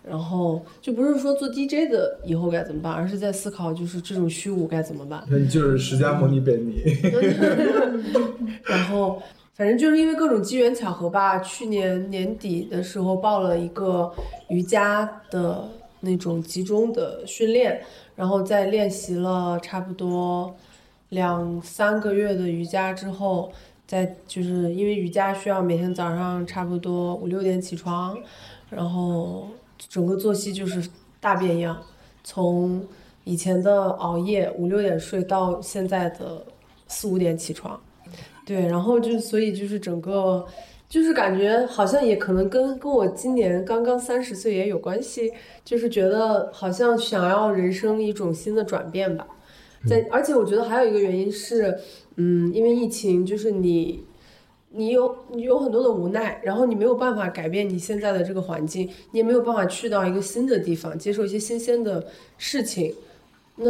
然后就不是说做 DJ 的以后该怎么办，而是在思考就是这种虚无该怎么办。那你就是释迦牟尼本尼，然后反正就是因为各种机缘巧合吧，去年年底的时候报了一个瑜伽的那种集中的训练，然后在练习了差不多两三个月的瑜伽之后，在就是因为瑜伽需要每天早上差不多五六点起床，然后整个作息就是大变样，从以前的熬夜五六点睡到现在的四五点起床。对，然后就所以就是整个，就是感觉好像也可能跟跟我今年刚刚三十岁也有关系，就是觉得好像想要人生一种新的转变吧。在而且我觉得还有一个原因是，嗯，因为疫情，就是你。你有你有很多的无奈，然后你没有办法改变你现在的这个环境，你也没有办法去到一个新的地方，接受一些新鲜的事情，那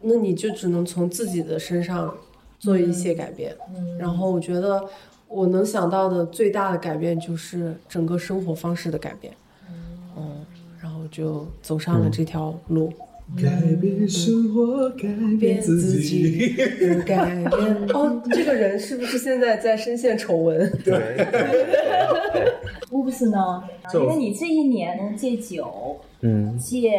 那你就只能从自己的身上做一些改变。然后我觉得我能想到的最大的改变就是整个生活方式的改变。嗯，然后就走上了这条路，改变生活，改变自己。改变。哦，这个人是不是现在在深陷丑闻？对，乌布斯呢？就因为你这一年戒酒、嗯戒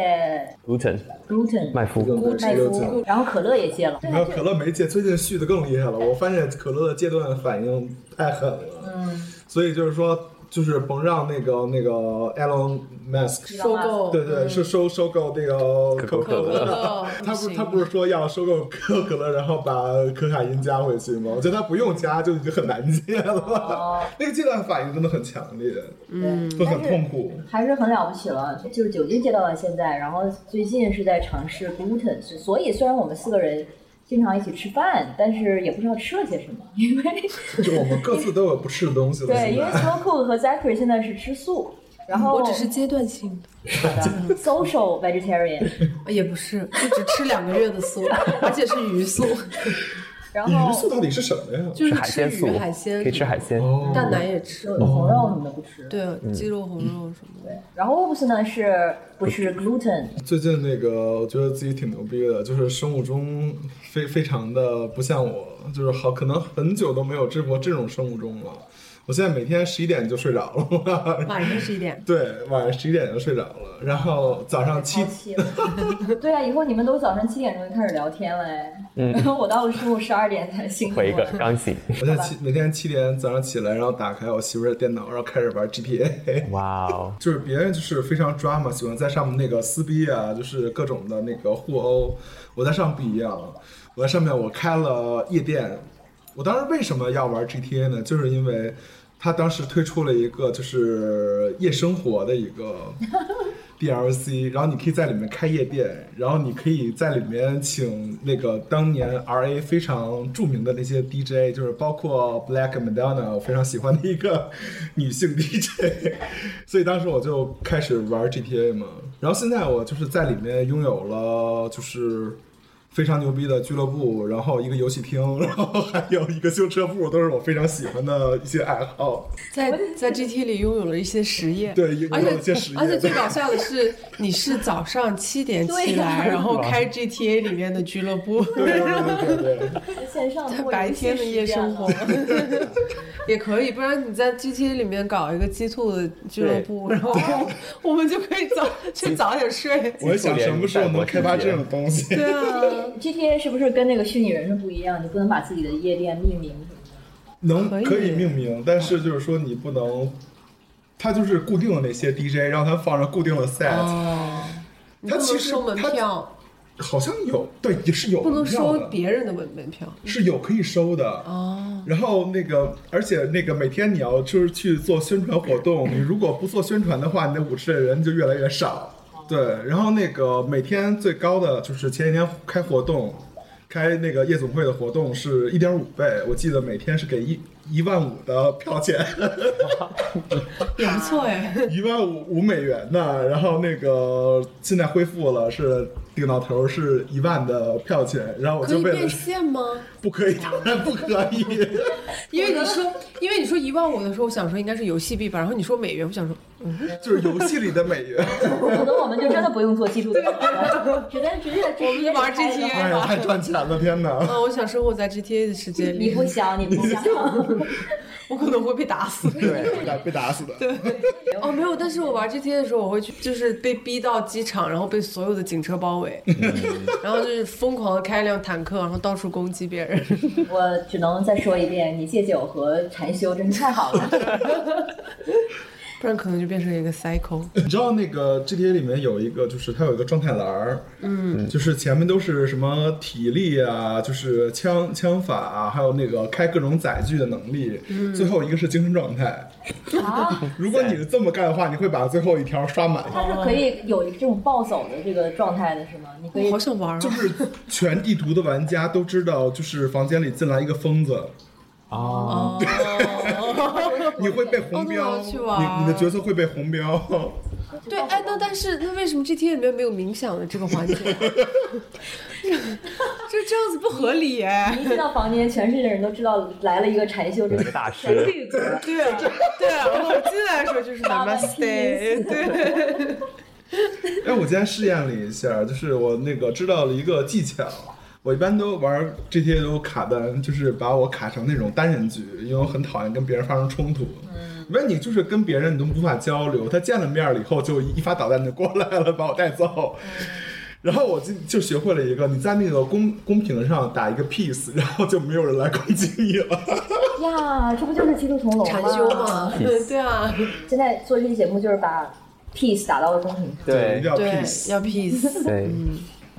，gluten gluten、麦麸，麦麸，然后可乐也戒了。没有可乐没戒，最近续的更厉害了。我发现可乐的戒断反应太狠了，嗯，所以就是说，就是甭让那个那个 Elon Musk，收购。对对，是收收购那个可口可乐 他不是他不是说要收购可口可乐，然后把可卡因加回去吗？我觉得他不用加就已经很难戒了，哦 那个戒断反应真的很强烈，嗯，会很痛苦。还是很了不起了，就是酒精戒到了现在，然后最近是在尝试 gluten，所以虽然我们四个人经常一起吃饭，但是也不知道吃了些什么，因为 就我们各自都有不吃的东西了。对，因为在 Slow Cook 和 Zachary 现在是吃素，然后我只是阶段性的，social vegetarian，也不是，就只吃两个月的素，而且是鱼素，然后鱼素到底是什么呀？就是海鲜素吃鱼、海鲜，可以吃海鲜。哦蛋奶也吃，有红肉什么的不吃。对，鸡肉、红肉什么的。对，然后 Wolves 呢是不吃 gluten，最近那个，我觉得自己挺牛逼的，就是生物钟非非常的不像我，就是好可能很久都没有治过这种生物钟了。我现在每天十一点就睡着了，晚上十一点，对，晚上十一点就睡着了，然后早上七抛弃了。对啊，以后你们都早上七点钟就开始聊天了哎，嗯然后我到了中午十二点才醒。回一个刚醒，我现在七每天七点早上起来，然后打开我媳妇的电脑，然后开始玩 GTA。哇哦，就是别人就是非常抓嘛，喜欢在上面那个撕逼啊，就是各种的那个互殴。我在上面不一样，我在上面我开了夜店。我当时为什么要玩 GTA 呢？就是因为他当时推出了一个就是夜生活的一个 DLC，然后你可以在里面开夜店，然后你可以在里面请那个当年 RA 非常著名的那些 DJ，就是包括 Black Madonna，我非常喜欢的一个女性 DJ，所以当时我就开始玩 GTA 嘛，然后现在我就是在里面拥有了就是。非常牛逼的俱乐部，然后一个游戏厅，然后还有一个修车铺，都是我非常喜欢的一些爱好。在在 GT 里拥有了一些实业，对拥有而了一些实业且而且最搞笑的是，你是早上七点起来，然后开 GTA 里面的俱乐部，对对对对对。线上通过白天的夜生活 也可以，不然你在 GTA 里面搞一个鸡兔的俱乐部，然后我们就可以早去早点睡。我也想什么时候能开发这种东西。对啊，GTA 是不是跟那个虚拟人生不一样？你不能把自己的夜店命名什么的。能可以命名，但是就是说你不能，它就是固定的那些 DJ，让它放上固定的 set，、哦，你不它其实能收门票，好像有，对，也是有不能收别人的门门票。是有可以收的。哦，然后那个，而且那个每天你要就是去做宣传活动，你如果不做宣传的话，你的舞池的人就越来越少。对，然后那个每天最高的就是前几天开活动，开那个夜总会的活动是一点五倍，我记得每天是给一一万五的票钱，也 不错哎。一万五五美元呢。然后那个现在恢复了，是定到头是一万的票钱，然后我可以变就为了现吗？不可以，当然不可以。因为你说，因为你说一万五的时候，我想说应该是游戏币吧，然后你说美元，我想说，嗯，就是游戏里的美元。可能我们就真的不用做技术的直接，直接直我们就玩 GTA 哎呀，太赚钱了，天哪！啊，我想生活在 GTA 的世界里，你不想，你不想。我可能会被打死。对，被打被打死的。对哦，没有，但是我玩 GTA 的时候，我会去，就是被逼到机场，然后被所有的警车包围，然后就是疯狂的开一辆坦克，然后到处攻击别人。我只能再说一遍，你戒酒和禅修真是太好了。不然可能就变成一个 cycle。你知道那个 GTA 里面有一个，就是它有一个状态栏儿，嗯，就是前面都是什么体力啊，就是枪枪法啊，还有那个开各种载具的能力，最后一个是精神状态。啊，如果你是这么干的话，你会把最后一条刷满。它是可以有这种暴走的这个状态的是吗？你可以我好想玩啊！就是全地图的玩家都知道，就是房间里进来一个疯子，哦，哦，你会被红标，你你的角色会被红标。对，哎，那但是那为什么 GTA 里面没有冥想的这个环节？这这样子不合理哎。一进到房间，全世界人都知道来了一个禅修，这个大师全绿格。对啊，对啊，我进来的时候就是 Namaste，对，哎，我今天试验了一下，就是我那个知道了一个技巧。我一般都玩 GTA 都卡单，就是把我卡成那种单人局，因为我很讨厌跟别人发生冲突。嗯，因为你就是跟别人你都无法交流，他见了面了以后就一发导弹就过来了，把我带走。然后我就就学会了一个，你在那个公公屏上打一个 peace，然后就没有人来攻击你了。呀，这不就是基督同龙禅修吗，对啊，现在做这期节目就是把 peace 打到了公屏上。一对定要，peace。要 peace，对。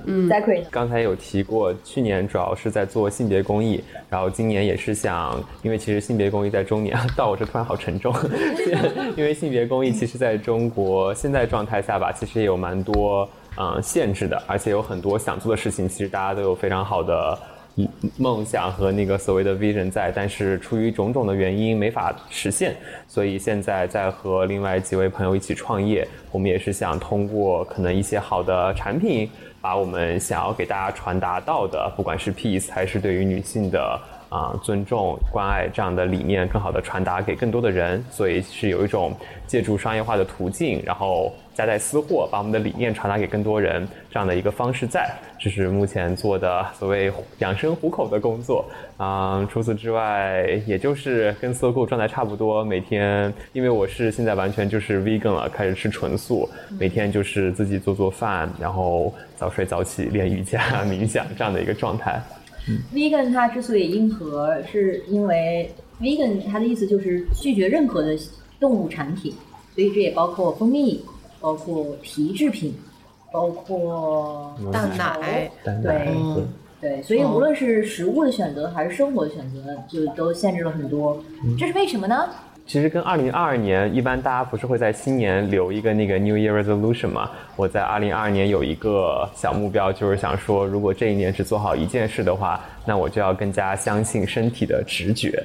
Zachary？刚才有提过，去年主要是在做性别公益，然后今年也是想，因为其实性别公益在中年，到我这突然好沉重，因为性别公益其实在中国现在状态下吧，其实也有蛮多嗯限制的，而且有很多想做的事情，其实大家都有非常好的嗯梦想和那个所谓的 vision 在，但是出于种种的原因没法实现，所以现在在和另外几位朋友一起创业，我们也是想通过可能一些好的产品，把我们想要给大家传达到的，不管是 peace 还是对于女性的。啊，尊重、关爱这样的理念，更好的传达给更多的人，所以是有一种借助商业化的途径，然后夹带私货，把我们的理念传达给更多人这样的一个方式在。这是目前做的所谓养生糊口的工作。啊，除此之外，也就是跟 o o 状态差不多，每天因为我是现在完全就是 vegan 了，开始吃纯素，每天就是自己做做饭，然后早睡早起，练瑜伽、冥想这样的一个状态。Vegan 它之所以硬核，是因为 vegan 它的意思就是拒绝任何的动物产品，所以这也包括蜂蜜，包括皮制品，包括蛋奶，对对，所以无论是食物的选择还是生活的选择，就都限制了很多。这是为什么呢？其实跟二零二二年一般，大家不是会在新年留一个那个 New Year Resolution 嘛？我在二零二二年有一个小目标，就是想说，如果这一年只做好一件事的话，那我就要更加相信身体的直觉。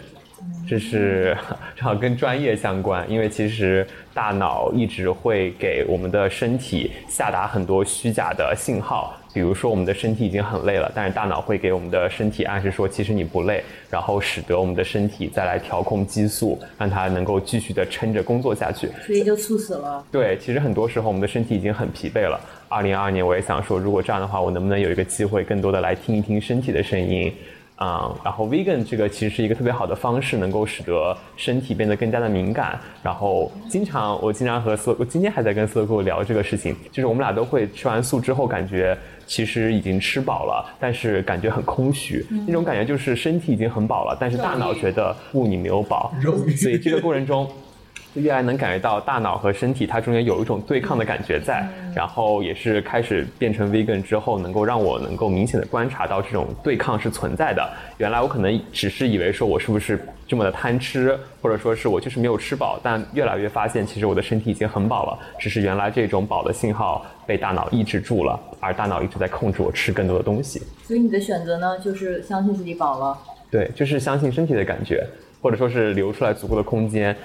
这是 正好跟专业相关，因为其实大脑一直会给我们的身体下达很多虚假的信号。比如说，我们的身体已经很累了，但是大脑会给我们的身体暗示说，其实你不累，然后使得我们的身体再来调控激素，让它能够继续的撑着工作下去。所以就猝死了。对，其实很多时候我们的身体已经很疲惫了。二零二二年，我也想说，如果这样的话，我能不能有一个机会，更多的来听一听身体的声音？啊，然后 vegan 这个其实是一个特别好的方式，能够使得身体变得更加的敏感。然后经常我经常和色，我今天还在跟色哥聊这个事情，就是我们俩都会吃完素之后，感觉其实已经吃饱了，但是感觉很空虚，那种感觉就是身体已经很饱了，但是大脑觉得不，你没有饱，所以这个过程中。越来能感觉到大脑和身体它中间有一种对抗的感觉在，然后也是开始变成 vegan 之后，能够让我能够明显的观察到这种对抗是存在的。原来我可能只是以为说我是不是这么的贪吃，或者说是我就是没有吃饱，但越来越发现其实我的身体已经很饱了，只是原来这种饱的信号被大脑抑制住了，而大脑一直在控制我吃更多的东西。所以你的选择呢，就是相信自己饱了。对，就是相信身体的感觉，或者说是留出来足够的空间。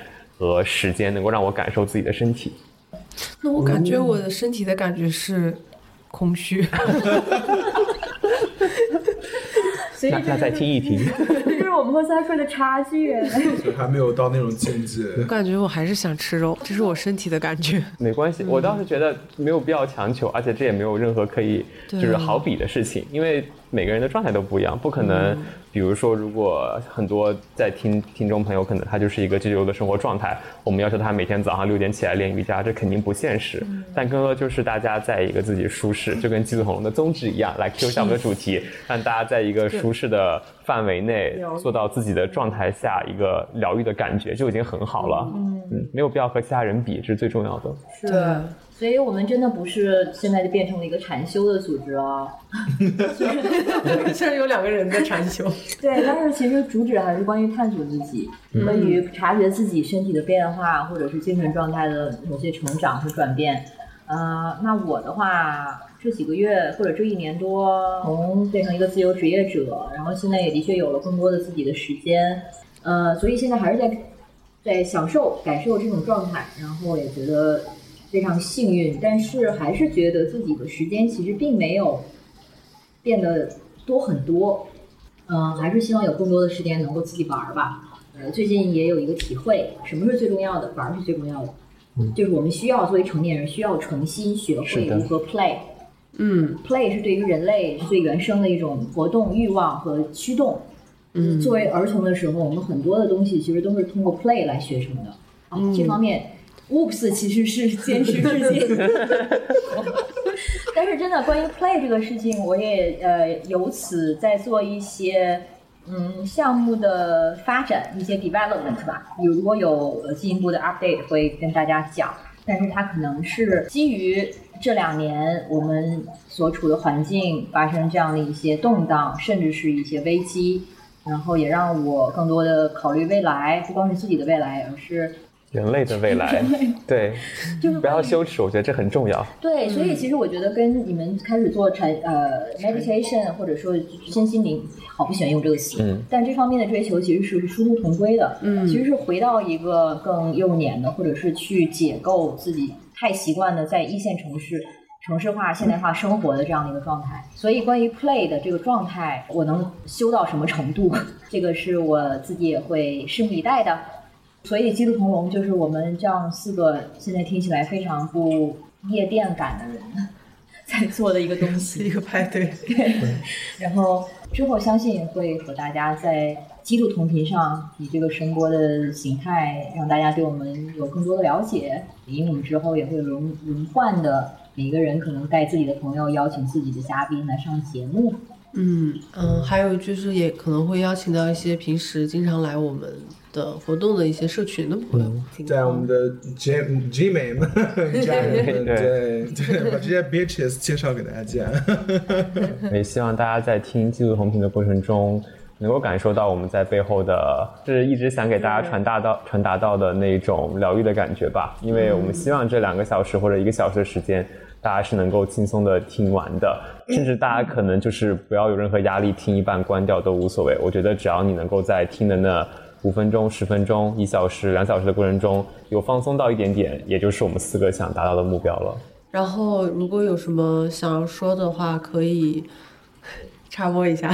和时间能够让我感受自己的身体。那我感觉我的身体的感觉是空虚。那那再听一听。我们和三岁的差距。还没有到那种境界。我感觉我还是想吃肉，这是我身体的感觉。没关系，我倒是觉得没有必要强求，而且这也没有任何可以就是好比的事情，因为每个人的状态都不一样，不可能。比如说，如果很多在听听众朋友，可能他就是一个自由的生活状态，我们要求他每天早上六点起来练瑜伽，这肯定不现实。但更多就是大家在一个自己舒适，就跟《基督恐龙》的宗旨一样，来 Q 一下我们的主题，让大家在一个舒适的范围内，做到自己的状态下一个疗愈的感觉，就已经很好了。嗯，没有必要和其他人比，这是最重要的。是。所以我们真的不是现在就变成了一个禅修的组织了，虽然有两个人在禅修，对，但是其实主旨还是关于探索自己，关于察觉自己身体的变化，或者是精神状态的某些成长和转变。呃，那我的话，这几个月或者这一年多，从变成一个自由职业者，然后现在也的确有了更多的自己的时间，呃，所以现在还是在在享受、感受这种状态，然后也觉得。非常幸运，但是还是觉得自己的时间其实并没有变得多很多。嗯，还是希望有更多的时间能够自己玩儿吧。呃，最近也有一个体会，什么是最重要的？玩儿是最重要的。嗯，就是我们需要作为成年人，需要重新学会如何 play。嗯，play 是对于人类最原生的一种活动欲望和驱动。嗯，作为儿童的时候，我们很多的东西其实都是通过 play 来学成的。啊，这方面。Oops，其实是 坚持至今。但是真的，关于 play 这个事情，我也呃由此在做一些嗯项目的发展，一些 development 吧。有如果有进一步的 update，会跟大家讲。但是它可能是基于这两年我们所处的环境发生这样的一些动荡，甚至是一些危机，然后也让我更多的考虑未来，不光是自己的未来，而是。人类的未来，对，就是不要羞耻，我觉得这很重要。对，所以其实我觉得跟你们开始做禅呃 meditation 或者说身心灵，好不喜欢用这个词，嗯但这方面的追求其实是殊途同归的，嗯其实是回到一个更幼年的，或者是去解构自己太习惯了在一线城市。城市化、现代化生活的这样的一个状态，所以关于 play 的这个状态，我能修到什么程度，这个是我自己也会拭目以待的。所以《鸡兔同笼》就是我们这样四个现在听起来非常不夜店感的人 在做的一个东西。一个派对。然后之后相信会和大家在鸡兔同频上，以这个声波的形态，让大家对我们有更多的了解。因为我们之后也会轮轮换的，每个人可能带自己的朋友，邀请自己的嘉宾来上节目。嗯嗯，还有就是也可能会邀请到一些平时经常来我们的活动的一些社群的朋友，听在我们的 G G 美们家人们，对对对，把这些 bitches 介绍给大家见。也希望大家在听《记录同频》的过程中，能够感受到我们在背后的，是一直想给大家传达到、传达到的那种疗愈的感觉吧。因为我们希望这两个小时或者一个小时的时间，大家是能够轻松的听完的，甚至大家可能就是不要有任何压力，听一半关掉都无所谓。我觉得只要你能够在听的那五分钟、十分钟、一小时、两小时的过程中，有放松到一点点，也就是我们四个想达到的目标了。然后如果有什么想要说的话，可以插播一下，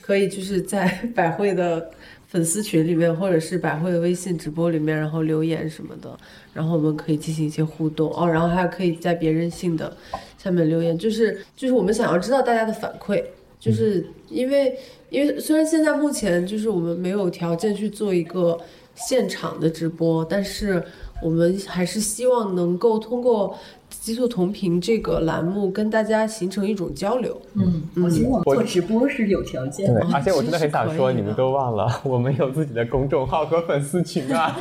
可以就是在 百惠的粉丝群里面，或者是百惠的微信直播里面，然后留言什么的，然后我们可以进行一些互动哦。然后还可以在别人信的下面留言，就是就是我们想要知道大家的反馈，就是因为因为虽然现在目前就是我们没有条件去做一个现场的直播，但是我们还是希望能够通过“极速同频”这个栏目跟大家形成一种交流。嗯，我其实我们做直播是有条件的。而且我真的很想说，你们都忘了，我们有自己的公众号和粉丝群啊！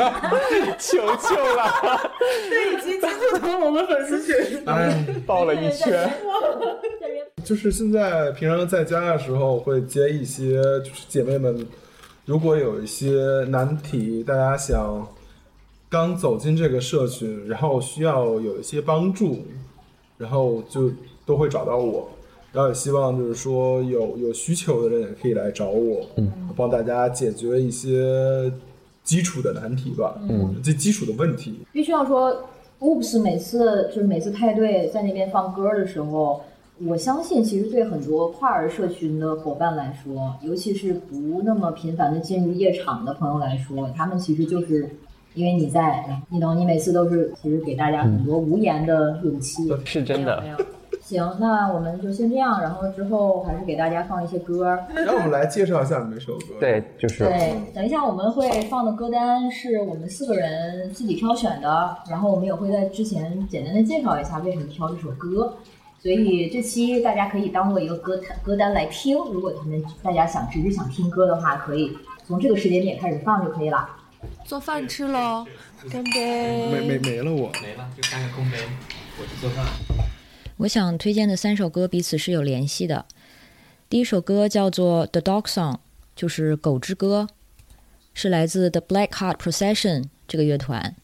求求了，以及“极速同笼”的粉丝群。哎，报了一圈。就是现在平常在家的时候会接一些，就是姐妹们，如果有一些难题，大家想刚走进这个社群，然后需要有一些帮助，然后就都会找到我。然后也希望就是说有有需求的人也可以来找我，嗯，帮大家解决一些基础的难题吧，嗯，最基础的问题。必须要说，Oops 每次就是每次派对在那边放歌的时候，我相信其实对很多跨儿社群的伙伴来说，尤其是不那么频繁的进入夜场的朋友来说，他们其实就是因为你在，你懂，你每次都是其实给大家很多无言的勇气。是真的没有行，那我们就先这样，然后之后还是给大家放一些歌。让我们来介绍一下每首歌。，对，就是对，等一下我们会放的歌单是我们四个人自己挑选的，然后我们也会在之前简单的介绍一下为什么挑这首歌。所以这期大家可以当做一个歌单歌单来听，如果他们大家想只是想听歌的话，可以从这个时间点开始放就可以了。做饭吃喽，干杯！没没没了我。没了，就三个空杯，我去做饭。我想推荐的三首歌彼此是有联系的。第一首歌叫做《The Dog Song》，就是《狗之歌》，是来自 The Black Heart Procession 这个乐团。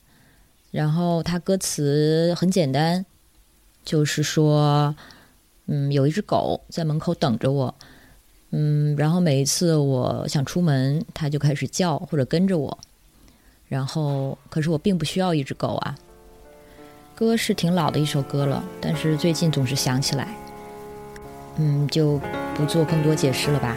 然后它歌词很简单，就是说，嗯，有一只狗在门口等着我，嗯，然后每一次我想出门，它就开始叫或者跟着我。然后，可是我并不需要一只狗啊。歌是挺老的一首歌了，但是最近总是想起来，嗯，就不做更多解释了吧。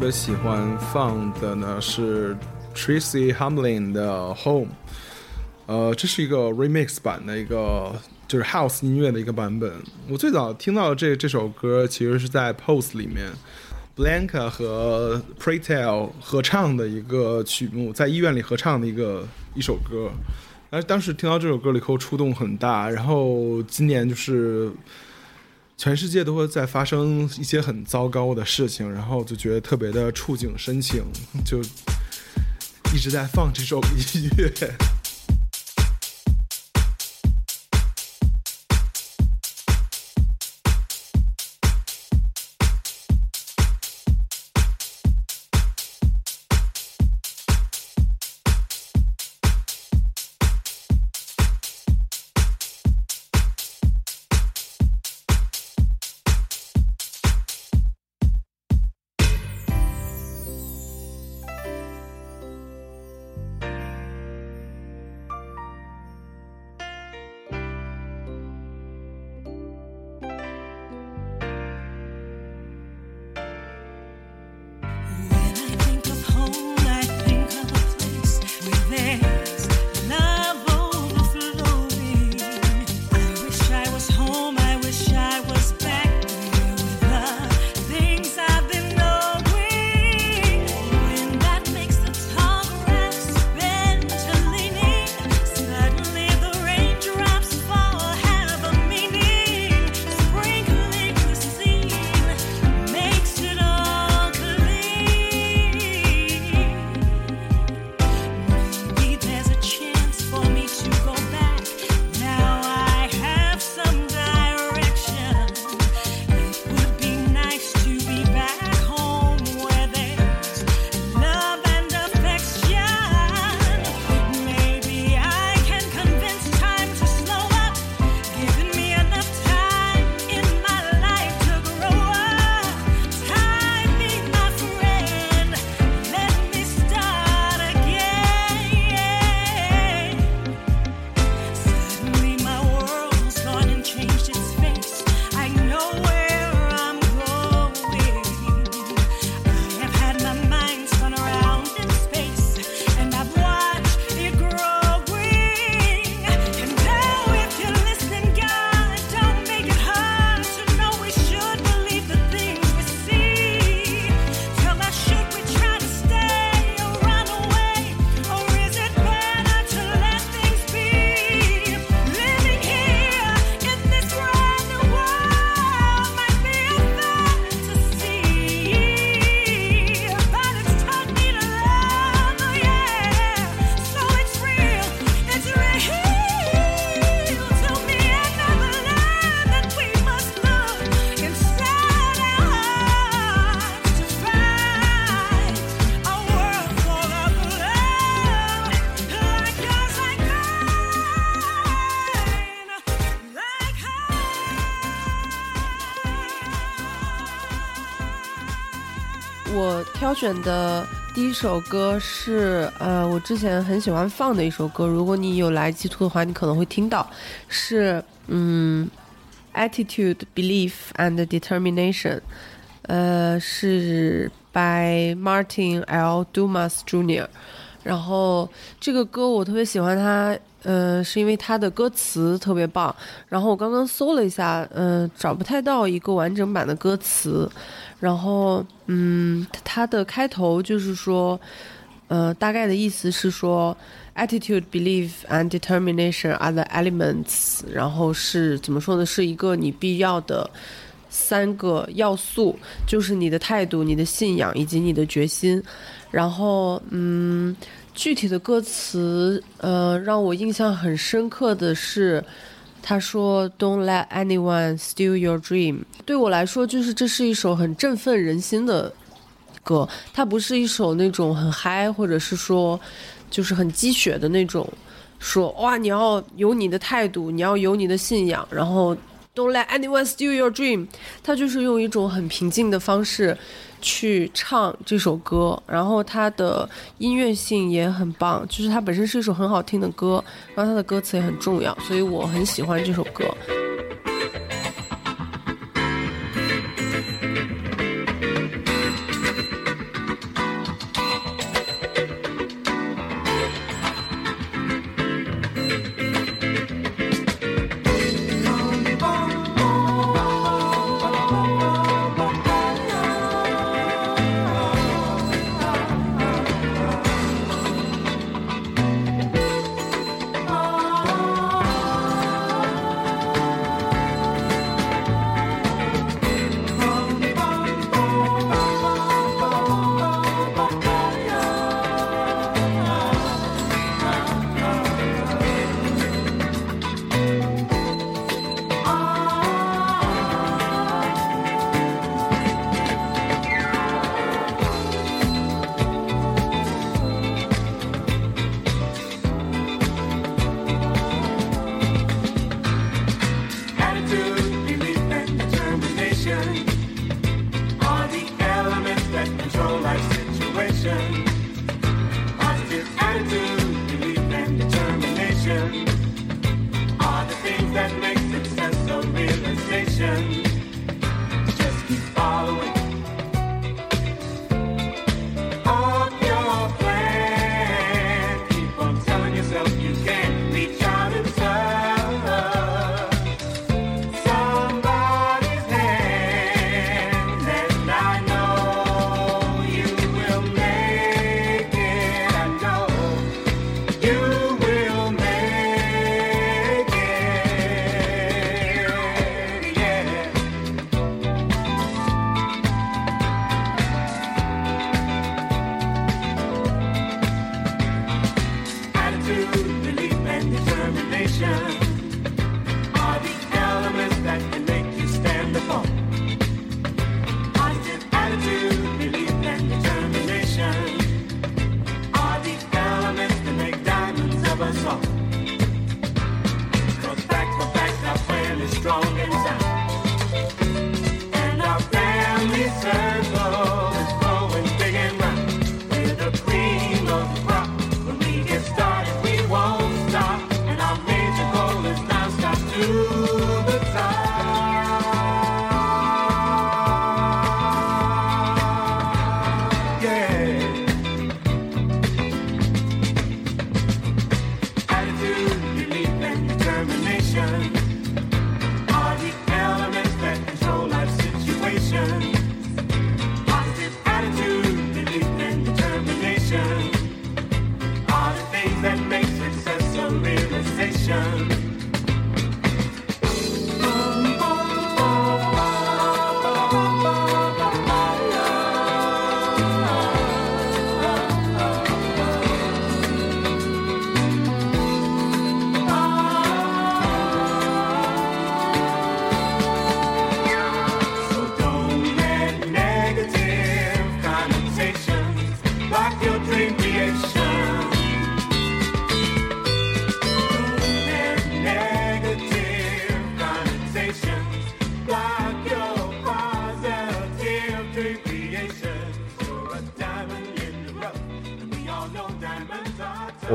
别喜欢放的呢是 Tracy Hamlin 的 Home，呃，这是一个 remix 版的一个就是 house 音乐的一个版本。我最早听到这这首歌其实是在 Post 里面，Blanca 和 p r e t e l 合唱的一个曲目，在医院里合唱的一个一首歌。但是当时听到这首歌以后触动很大，然后今年就是。全世界都会在发生一些很糟糕的事情然后就觉得特别的触景生情就一直在放这首音乐。挑选的第一首歌是呃我之前很喜欢放的一首歌如果你有来基托的话你可能会听到是嗯 attitude belief and determination 呃是 by martin ldomasjunior 然后这个歌我特别喜欢它嗯是因为它的歌词特别棒。然后我刚刚搜了一下嗯找不太到一个完整版的歌词。然后，嗯，它的开头就是说，呃，大概的意思是说，attitude, belief and determination are the elements。然后是怎么说呢？是一个你必要的三个要素，就是你的态度、你的信仰以及你的决心。然后，嗯，具体的歌词，呃，让我印象很深刻的是。他说：“Don't let anyone steal your dream。”对我来说，就是这是一首很振奋人心的歌。它不是一首那种很嗨，或者是说就是很鸡血的那种。说哇，你要有你的态度，你要有你的信仰，然后 “Don't let anyone steal your dream”。他就是用一种很平静的方式去唱这首歌，然后它的音乐性也很棒，就是它本身是一首很好听的歌，然后它的歌词也很重要，所以我很喜欢这首歌。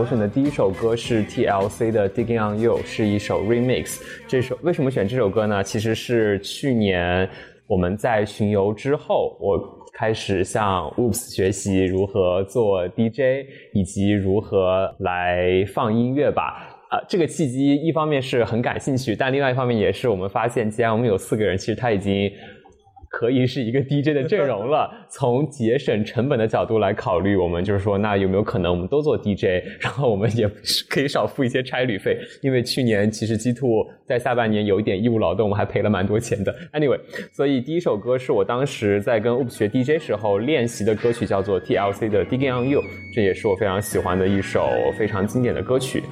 选的第一首歌是 TLC 的《Digging on You》，是一首 remix。这首为什么选这首歌呢？其实是去年我们在巡游之后，我开始向 Oops 学习如何做 DJ，以及如何来放音乐吧。呃，这个契机一方面是很感兴趣，但另外一方面也是我们发现，既然我们有四个人，其实他已经可以是一个 DJ 的阵容了。从节省成本的角度来考虑，我们就是说，那有没有可能我们都做 DJ，然后我们也可以少付一些差旅费？因为去年其实 G Two 在下半年有一点义务劳动，我们还赔了蛮多钱的。Anyway，所以第一首歌是我当时在跟 Oops 学 DJ 时候练习的歌曲，叫做 TLC 的《Digging on You》，这也是我非常喜欢的一首非常经典的歌曲。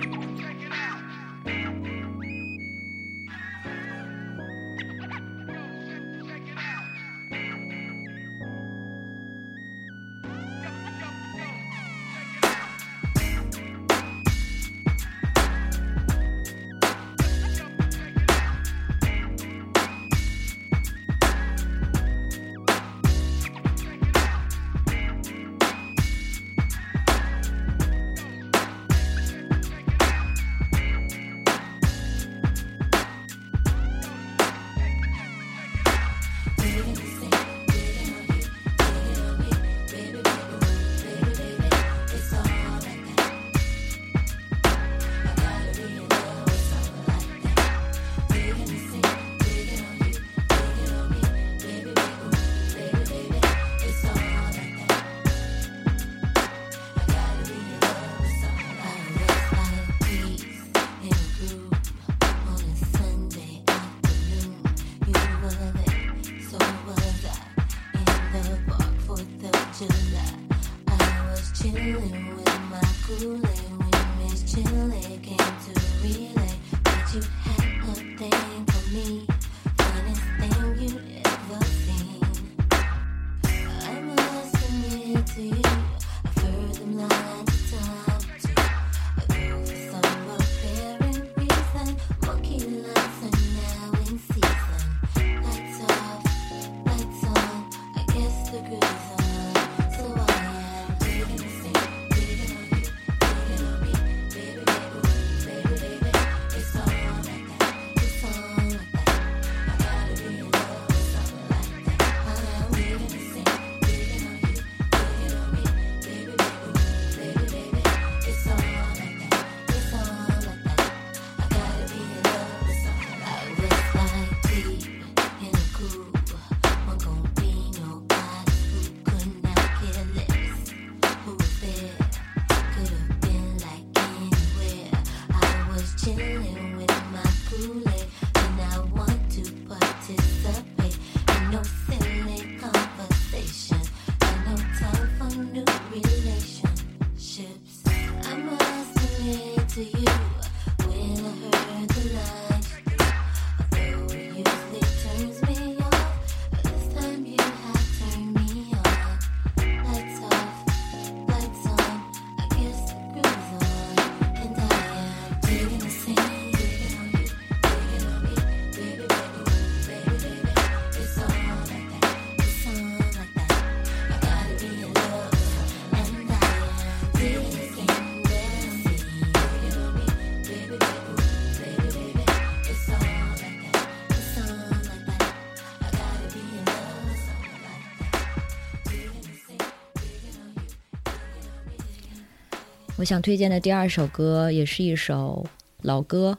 我想推荐的第二首歌也是一首老歌，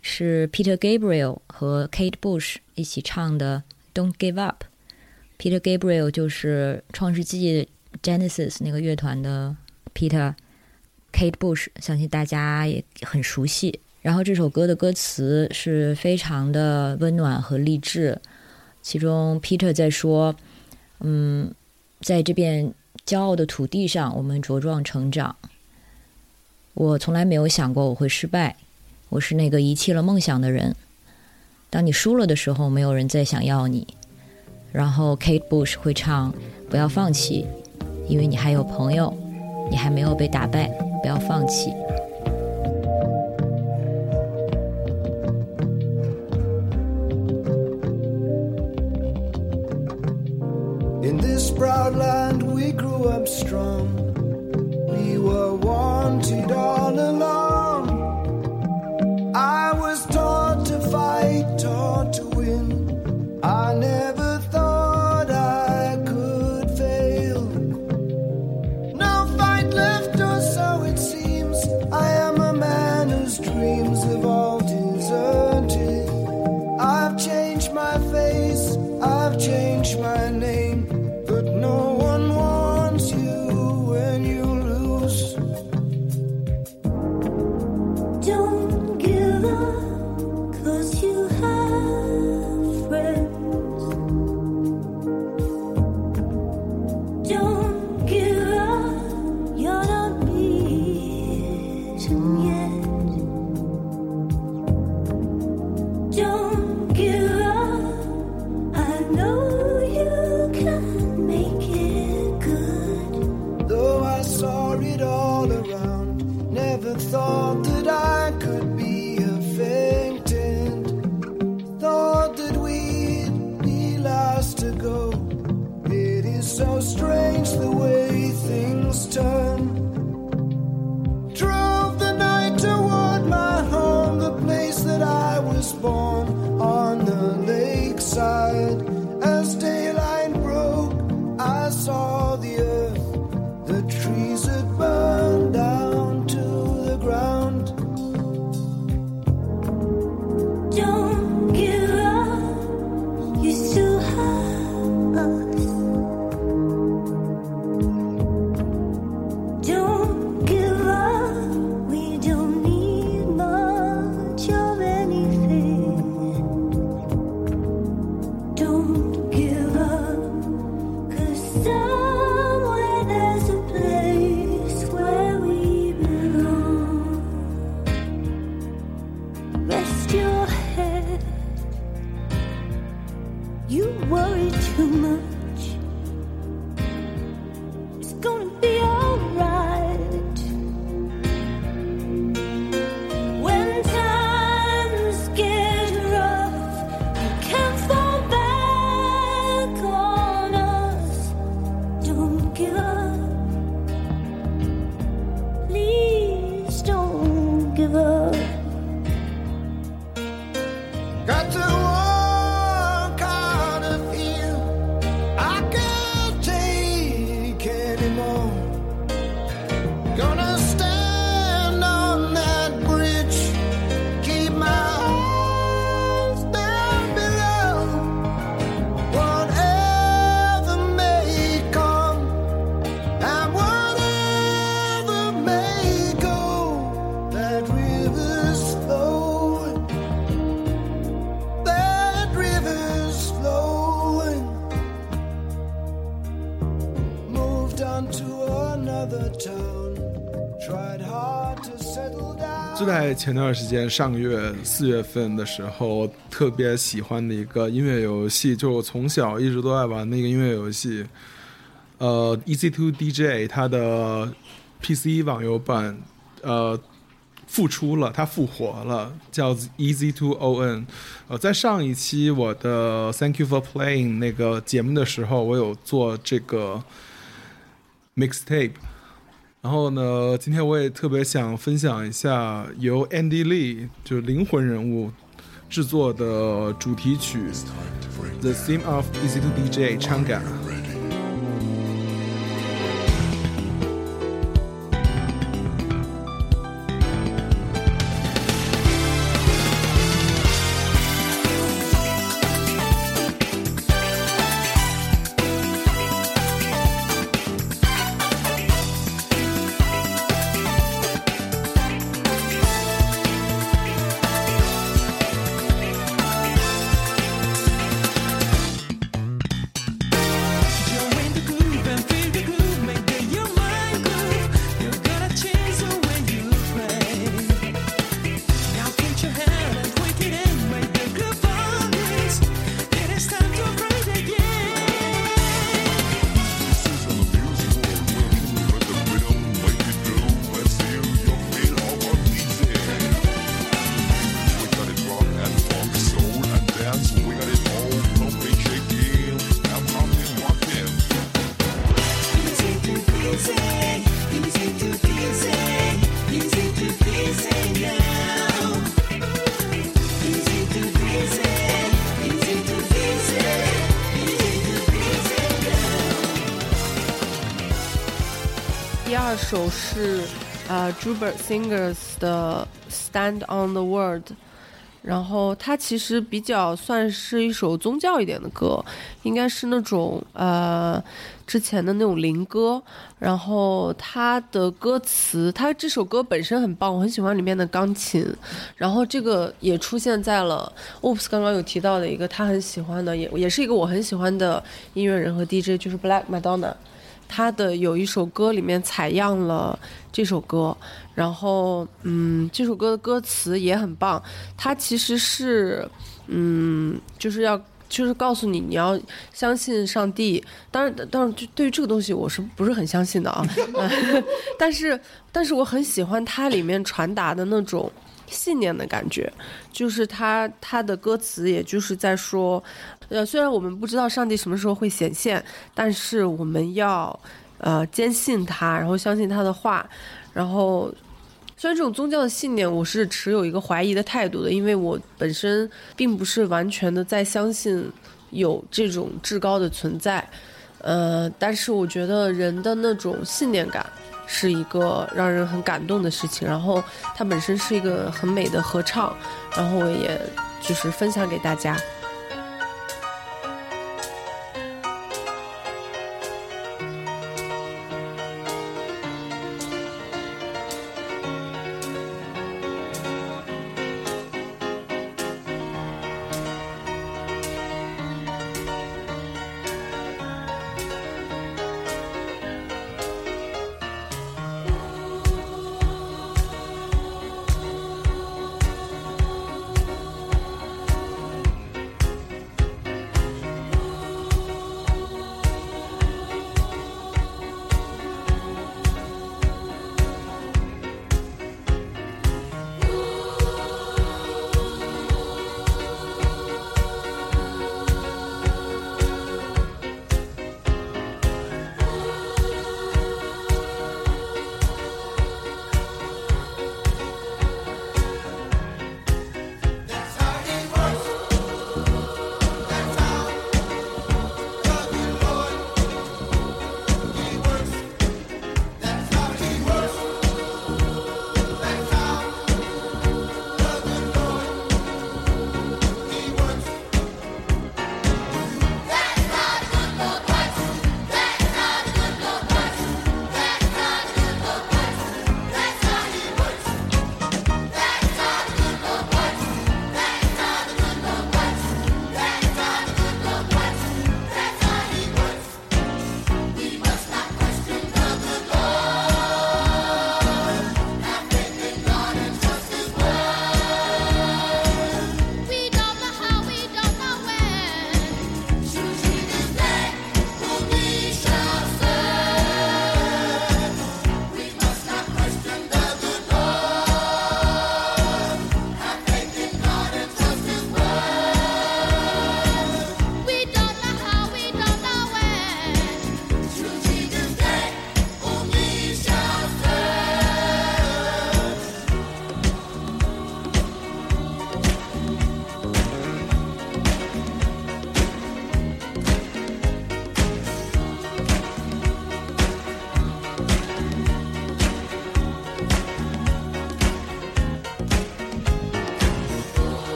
是 Peter Gabriel 和 Kate Bush 一起唱的《Don't Give Up》。Peter Gabriel 就是创世纪 Genesis 那个乐团的 Peter，Kate Bush 相信大家也很熟悉。然后这首歌的歌词是非常的温暖和励志，其中 Peter 在说：“嗯，在这片骄傲的土地上，我们茁壮成长。”我从来没有想过我会失败，我是那个遗弃了梦想的人。当你输了的时候，没有人再想要你。然后 Kate Bush 会唱：“不要放弃，因为你还有朋友，你还没有被打败，不要放弃。” In this proud land we grew up strong. 就在前段时间，上个月四月份的时候，特别喜欢的一个音乐游戏，就我从小一直都在玩的一个音乐游戏，呃，Easy to DJ 它的 PC 网游版，呃，复出了，它复活了，叫 Easy to On。呃，在上一期我的 Thank you for playing 那个节目的时候，我有做这个 mixtape。然后呢，今天我也特别想分享一下由 Andy Lee 就是灵魂人物制作的主题曲《The Theme of Easy to DJ》唱 Jubert Singers 的《Stand on the World》，然后它其实比较算是一首宗教一点的歌，应该是那种呃之前的那种灵歌。然后它的歌词，它这首歌本身很棒，我很喜欢里面的钢琴。然后这个也出现在了 Oops 刚刚有提到的一个他很喜欢的，也也是一个我很喜欢的音乐人和 DJ，就是 Black Madonna。他的有一首歌里面采样了这首歌，然后嗯，这首歌的歌词也很棒，它其实是嗯，就是要。就是告诉你，你要相信上帝。当然，当然，就对于这个东西，我是不是很相信的啊？但是，但是我很喜欢它里面传达的那种信念的感觉。就是它它的歌词，也就是在说，呃，虽然我们不知道上帝什么时候会显现，但是我们要呃坚信他，然后相信他的话，然后。虽然这种宗教的信念，我是持有一个怀疑的态度的，因为我本身并不是完全的在相信有这种至高的存在，呃，但是我觉得人的那种信念感是一个让人很感动的事情，然后它本身是一个很美的合唱，然后我也就是分享给大家。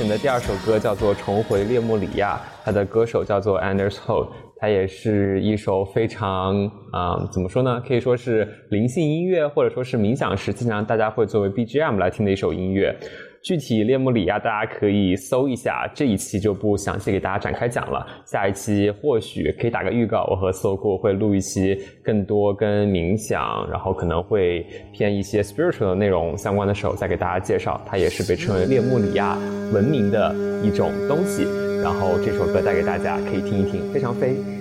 选的第二首歌叫做《重回列莫里亚》，它的歌手叫做 Anders Holt，它也是一首非常啊、怎么说呢？可以说是灵性音乐，或者说是冥想时经常大家会作为 BGM 来听的一首音乐。具体列穆里亚大家可以搜一下，这一期就不详细给大家展开讲了。下一期或许可以打个预告，我和 s o k o 会录一期更多跟冥想，然后可能会偏一些 spiritual 的内容相关的时候再给大家介绍。它也是被称为列穆里亚文明的一种东西。然后这首歌带给大家，可以听一听，非常飞。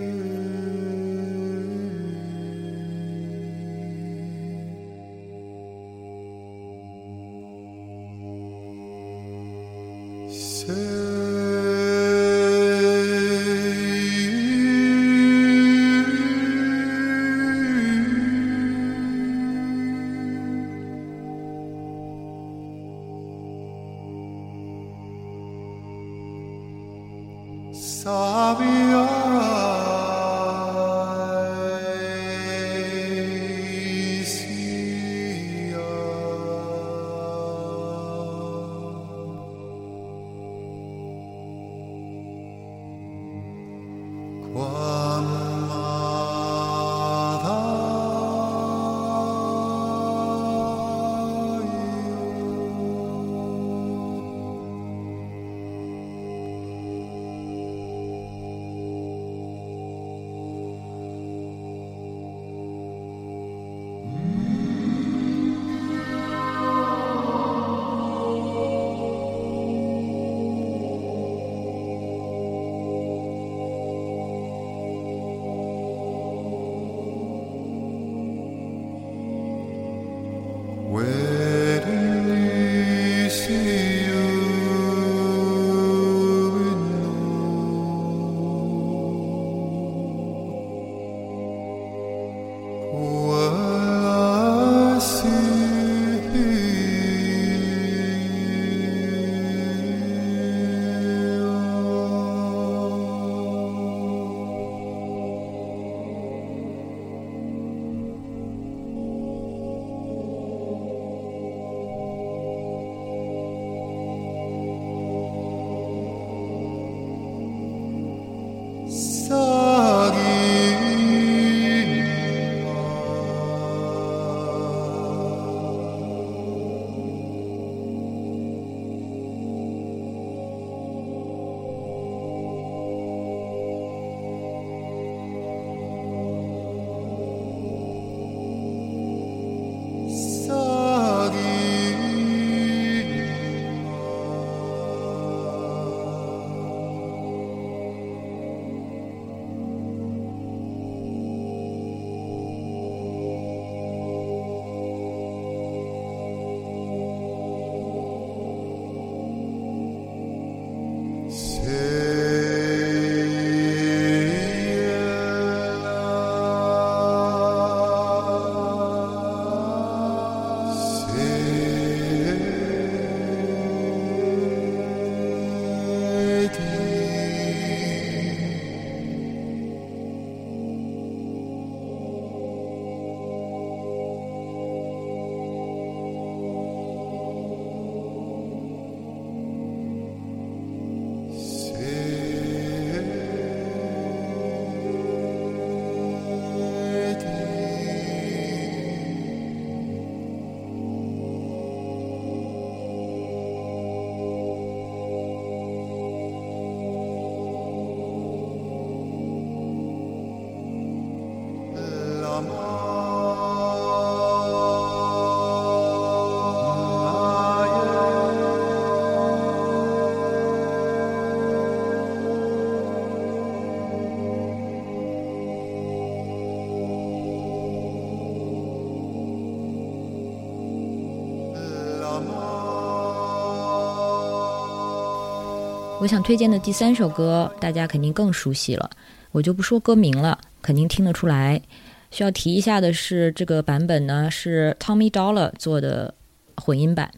我想推荐的第三首歌，大家肯定更熟悉了，我就不说歌名了，肯定听得出来。需要提一下的是，这个版本呢是 Tommy Dollar 做的混音版。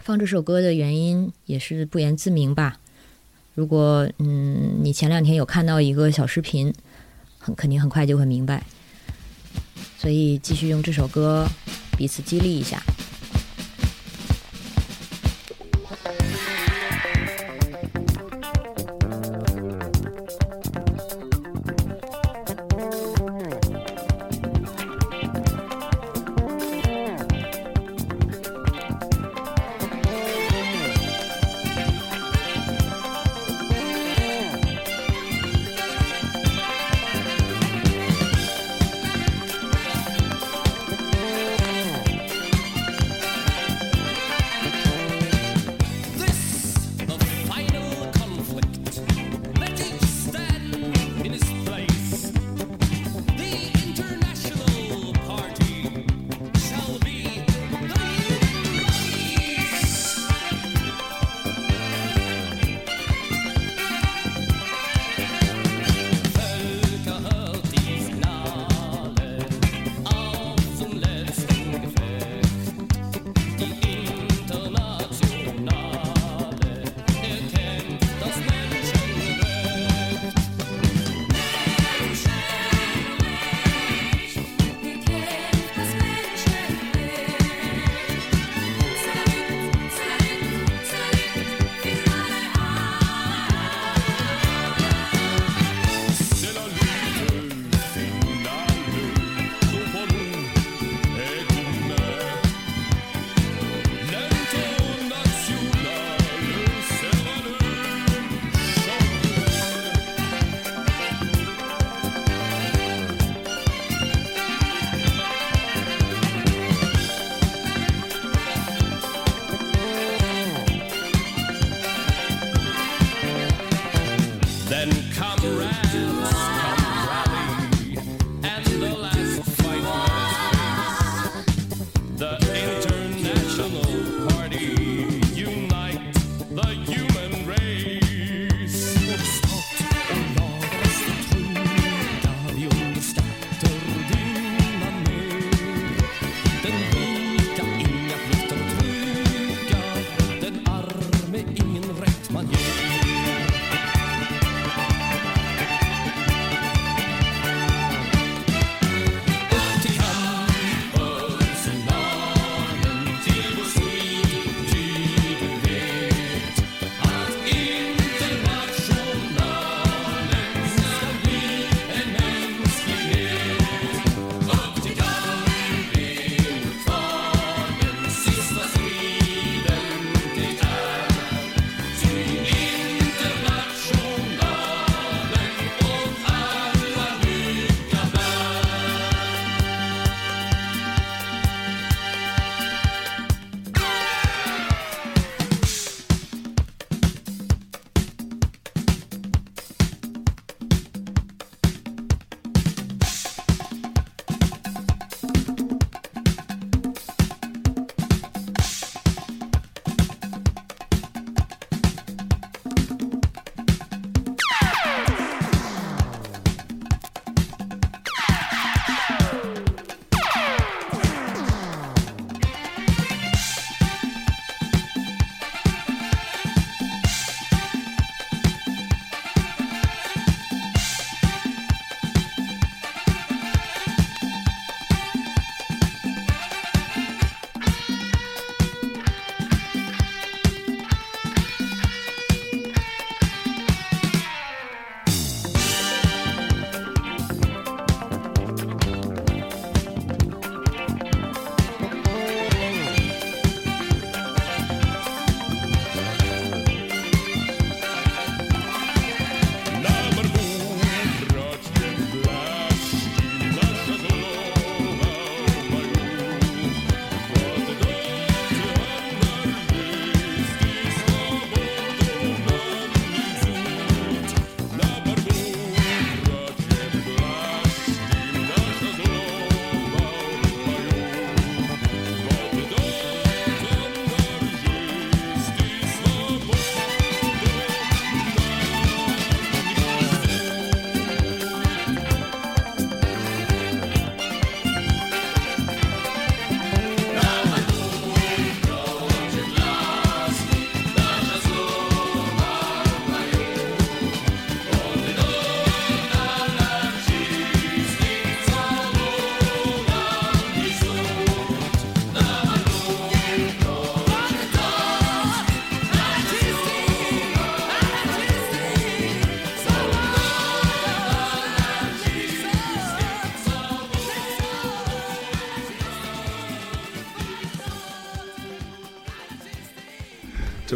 放这首歌的原因也是不言自明吧。如果嗯你前两天有看到一个小视频，很肯定很快就会明白。所以继续用这首歌彼此激励一下。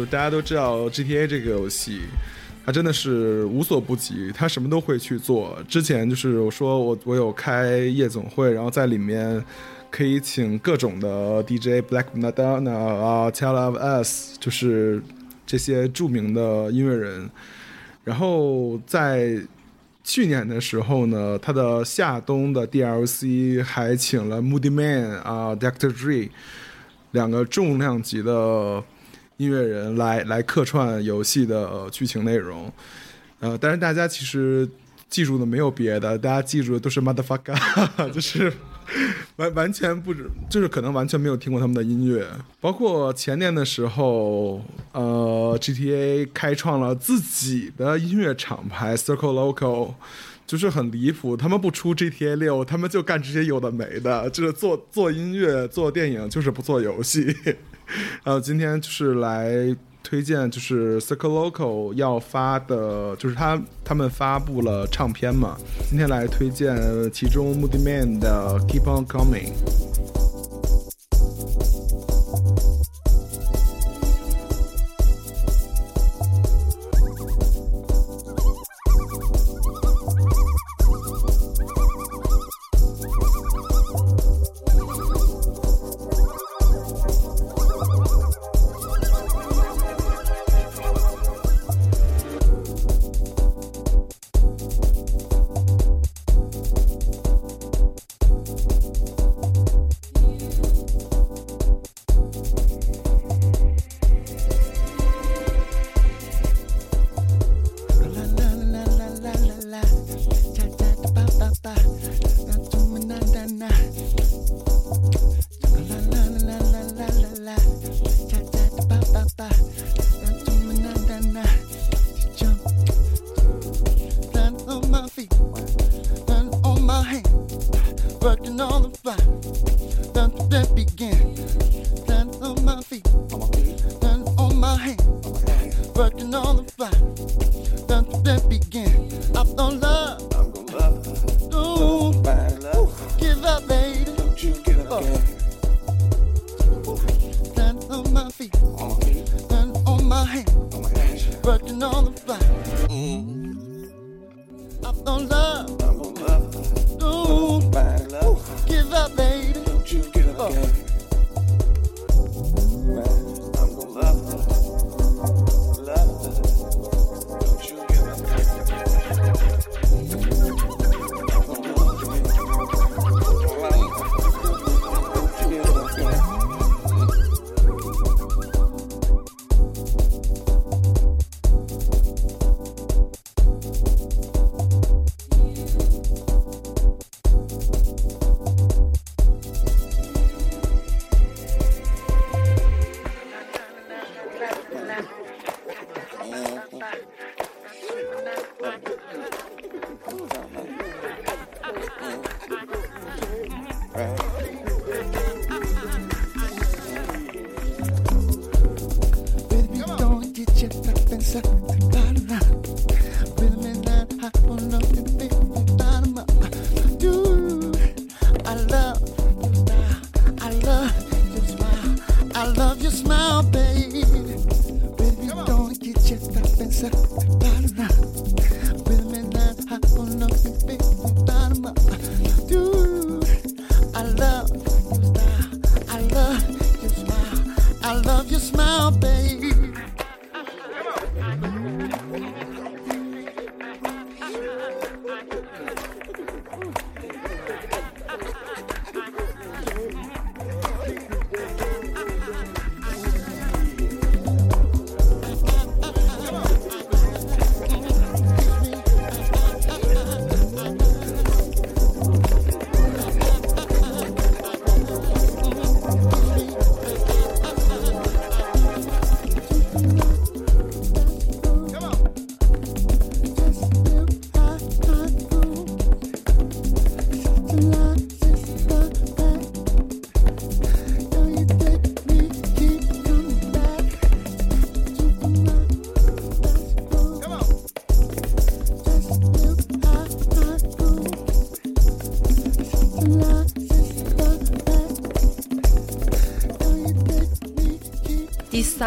大家都知道 GTA 这个游戏，它真的是无所不及，它什么都会去做。之前就是我说我我有开夜总会，然后在里面可以请各种的 DJ，Black Madonna 啊，Tell of Us，就是这些著名的音乐人。然后在去年的时候呢，他的夏冬的 DLC 还请了 Moody Man 啊，Dr. Dre 两个重量级的音乐人来来客串游戏的剧情内容。呃，但是大家其实记住的没有别的，大家记住的都是 motherfucker，就是完完全不知，就是可能完全没有听过他们的音乐。包括前年的时候，呃，GTA 开创了自己的音乐厂牌 Circle Local。就是很离谱，他们不出 GTA 六，他们就干这些有的没的，就是做做音乐、做电影，就是不做游戏。呃今天就是来推荐，就是 Circle Local 要发的，就是他他们发布了唱片嘛。今天来推荐其中 Moody Man 的 Keep On Coming。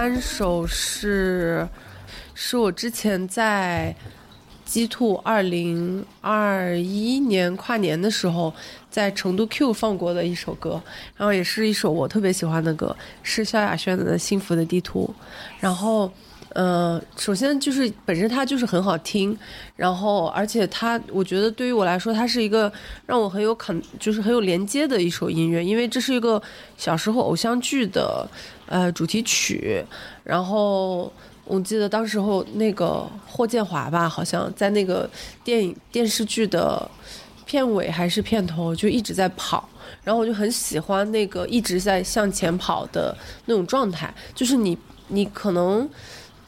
三首是是我之前在 G Two 二零二一年跨年的时候在成都 Q 放过的一首歌，然后也是一首我特别喜欢的歌，是萧亚轩的《幸福的地图》。然后，呃，首先就是本身它就是很好听，然后而且它，我觉得对于我来说，它是一个让我很有肯，就是很有连接的一首音乐，因为这是一个小时候偶像剧的呃主题曲，然后。我记得当时候那个霍建华吧，好像在那个电影电视剧的片尾还是片头就一直在跑，然后我就很喜欢那个一直在向前跑的那种状态，就是你你可能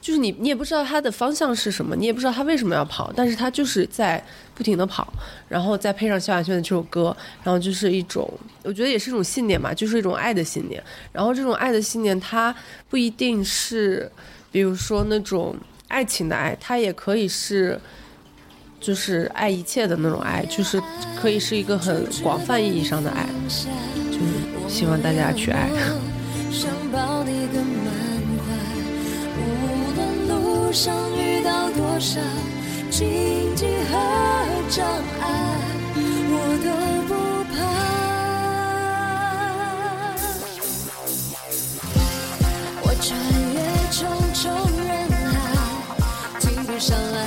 就是你你也不知道他的方向是什么，你也不知道他为什么要跑，但是他就是在不停的跑，然后再配上萧亚轩的这首歌，然后就是一种我觉得也是一种信念吧，就是一种爱的信念，然后这种爱的信念它不一定是。比如说那种爱情的爱，它也可以是，就是爱一切的那种爱，就是可以是一个很广泛意义上的爱，就是希望大家去爱。路上遇到多少荆棘和障碍，我都不怕。我穿越重重人海，停不下来，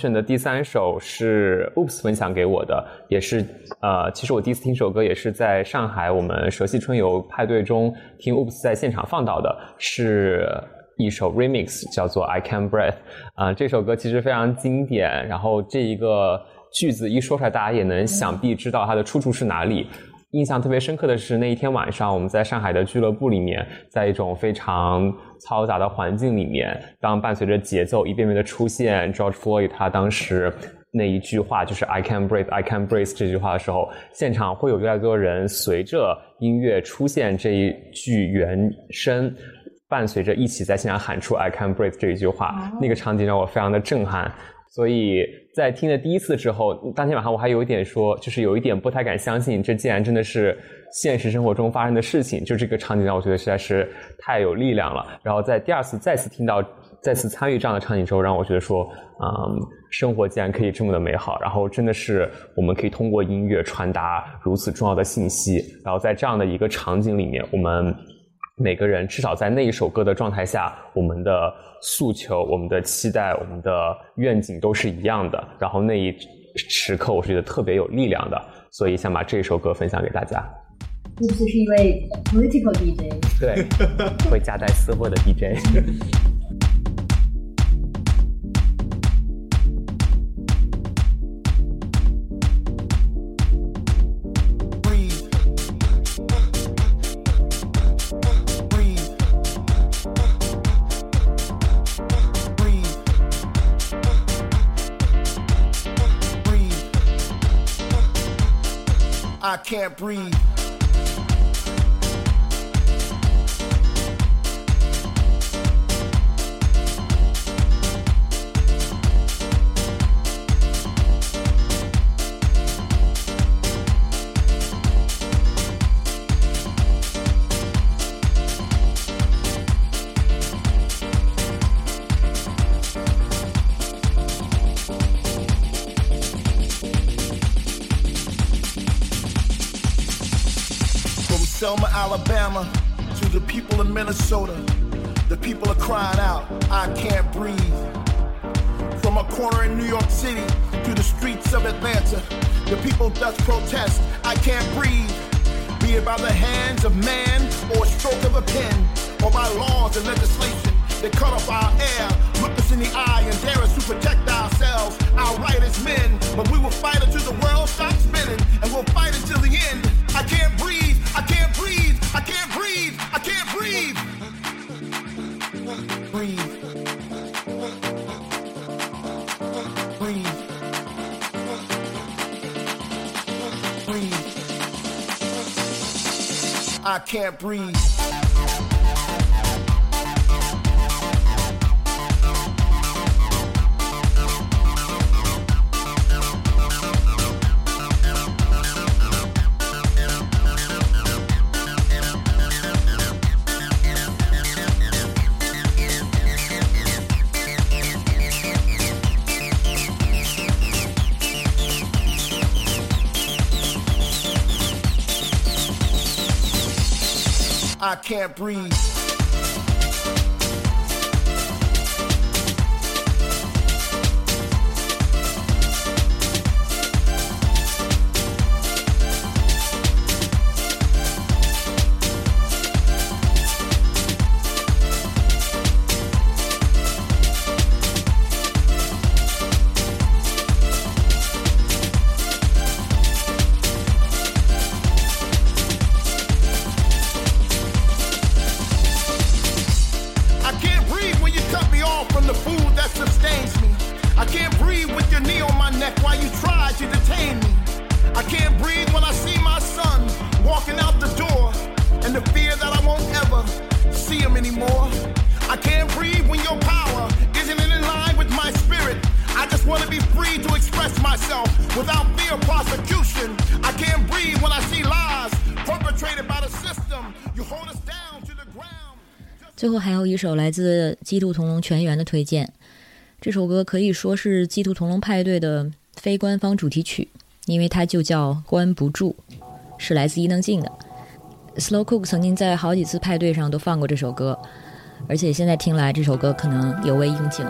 选的第三首是 Oops 分享给我的，也是呃，其实我第一次听这首歌也是在上海我们蛇系春游派对中听 Oops 在现场放到的，是一首 remix，叫做 I Can Breathe。啊、这首歌其实非常经典，然后这一个句子一说出来，大家也能想必知道它的出处是哪里。印象特别深刻的是那一天晚上，我们在上海的俱乐部里面，在一种非常嘈杂的环境里面，当伴随着节奏一遍遍的出现，George Floyd 他当时那一句话就是 "I can breathe, I can breathe" 这句话的时候，现场会有越来越多人随着音乐出现这一句原声。伴随着一起在现场喊出 "I can breathe" 这一句话，那个场景让我非常的震撼。所以在听了第一次之后，当天晚上我还有一点说，就是有一点不太敢相信，这竟然真的是现实生活中发生的事情。就这个场景让我觉得实在是太有力量了。然后在第二次再次听到、再次参与这样的场景之后，让我觉得说，嗯，生活竟然可以这么的美好。然后真的是我们可以通过音乐传达如此重要的信息。然后在这样的一个场景里面，我们。每个人至少在那一首歌的状态下，我们的诉求、我们的期待、我们的愿景都是一样的。然后那一时刻，我是觉得特别有力量的，所以想把这首歌分享给大家。是不是是一位 political DJ，对，会夹带私货的 DJ。Can't breathe. Alabama to the people of Minnesota, the people are crying out, I can't breathe. From a corner in New York City to the streets of Atlanta, the people thus protest, I can't breathe. Be it by the hands of man or a stroke of a pen, or by laws and legislation that cut off our air, look us in the eye and dare us to protect ourselves, our right as men. But we will fight until the world stops spinning, and we'll fight until the end. I can't breathe, Breathe. I can't breathe. Can't breathe. 一首来自《鸡兔同笼全员》的推荐，这首歌可以说是《鸡兔同笼派对》的非官方主题曲，因为它就叫《关不住》，是来自伊能静的。Slow Cook 曾经在好几次派对上都放过这首歌，而且现在听来这首歌可能尤为应景。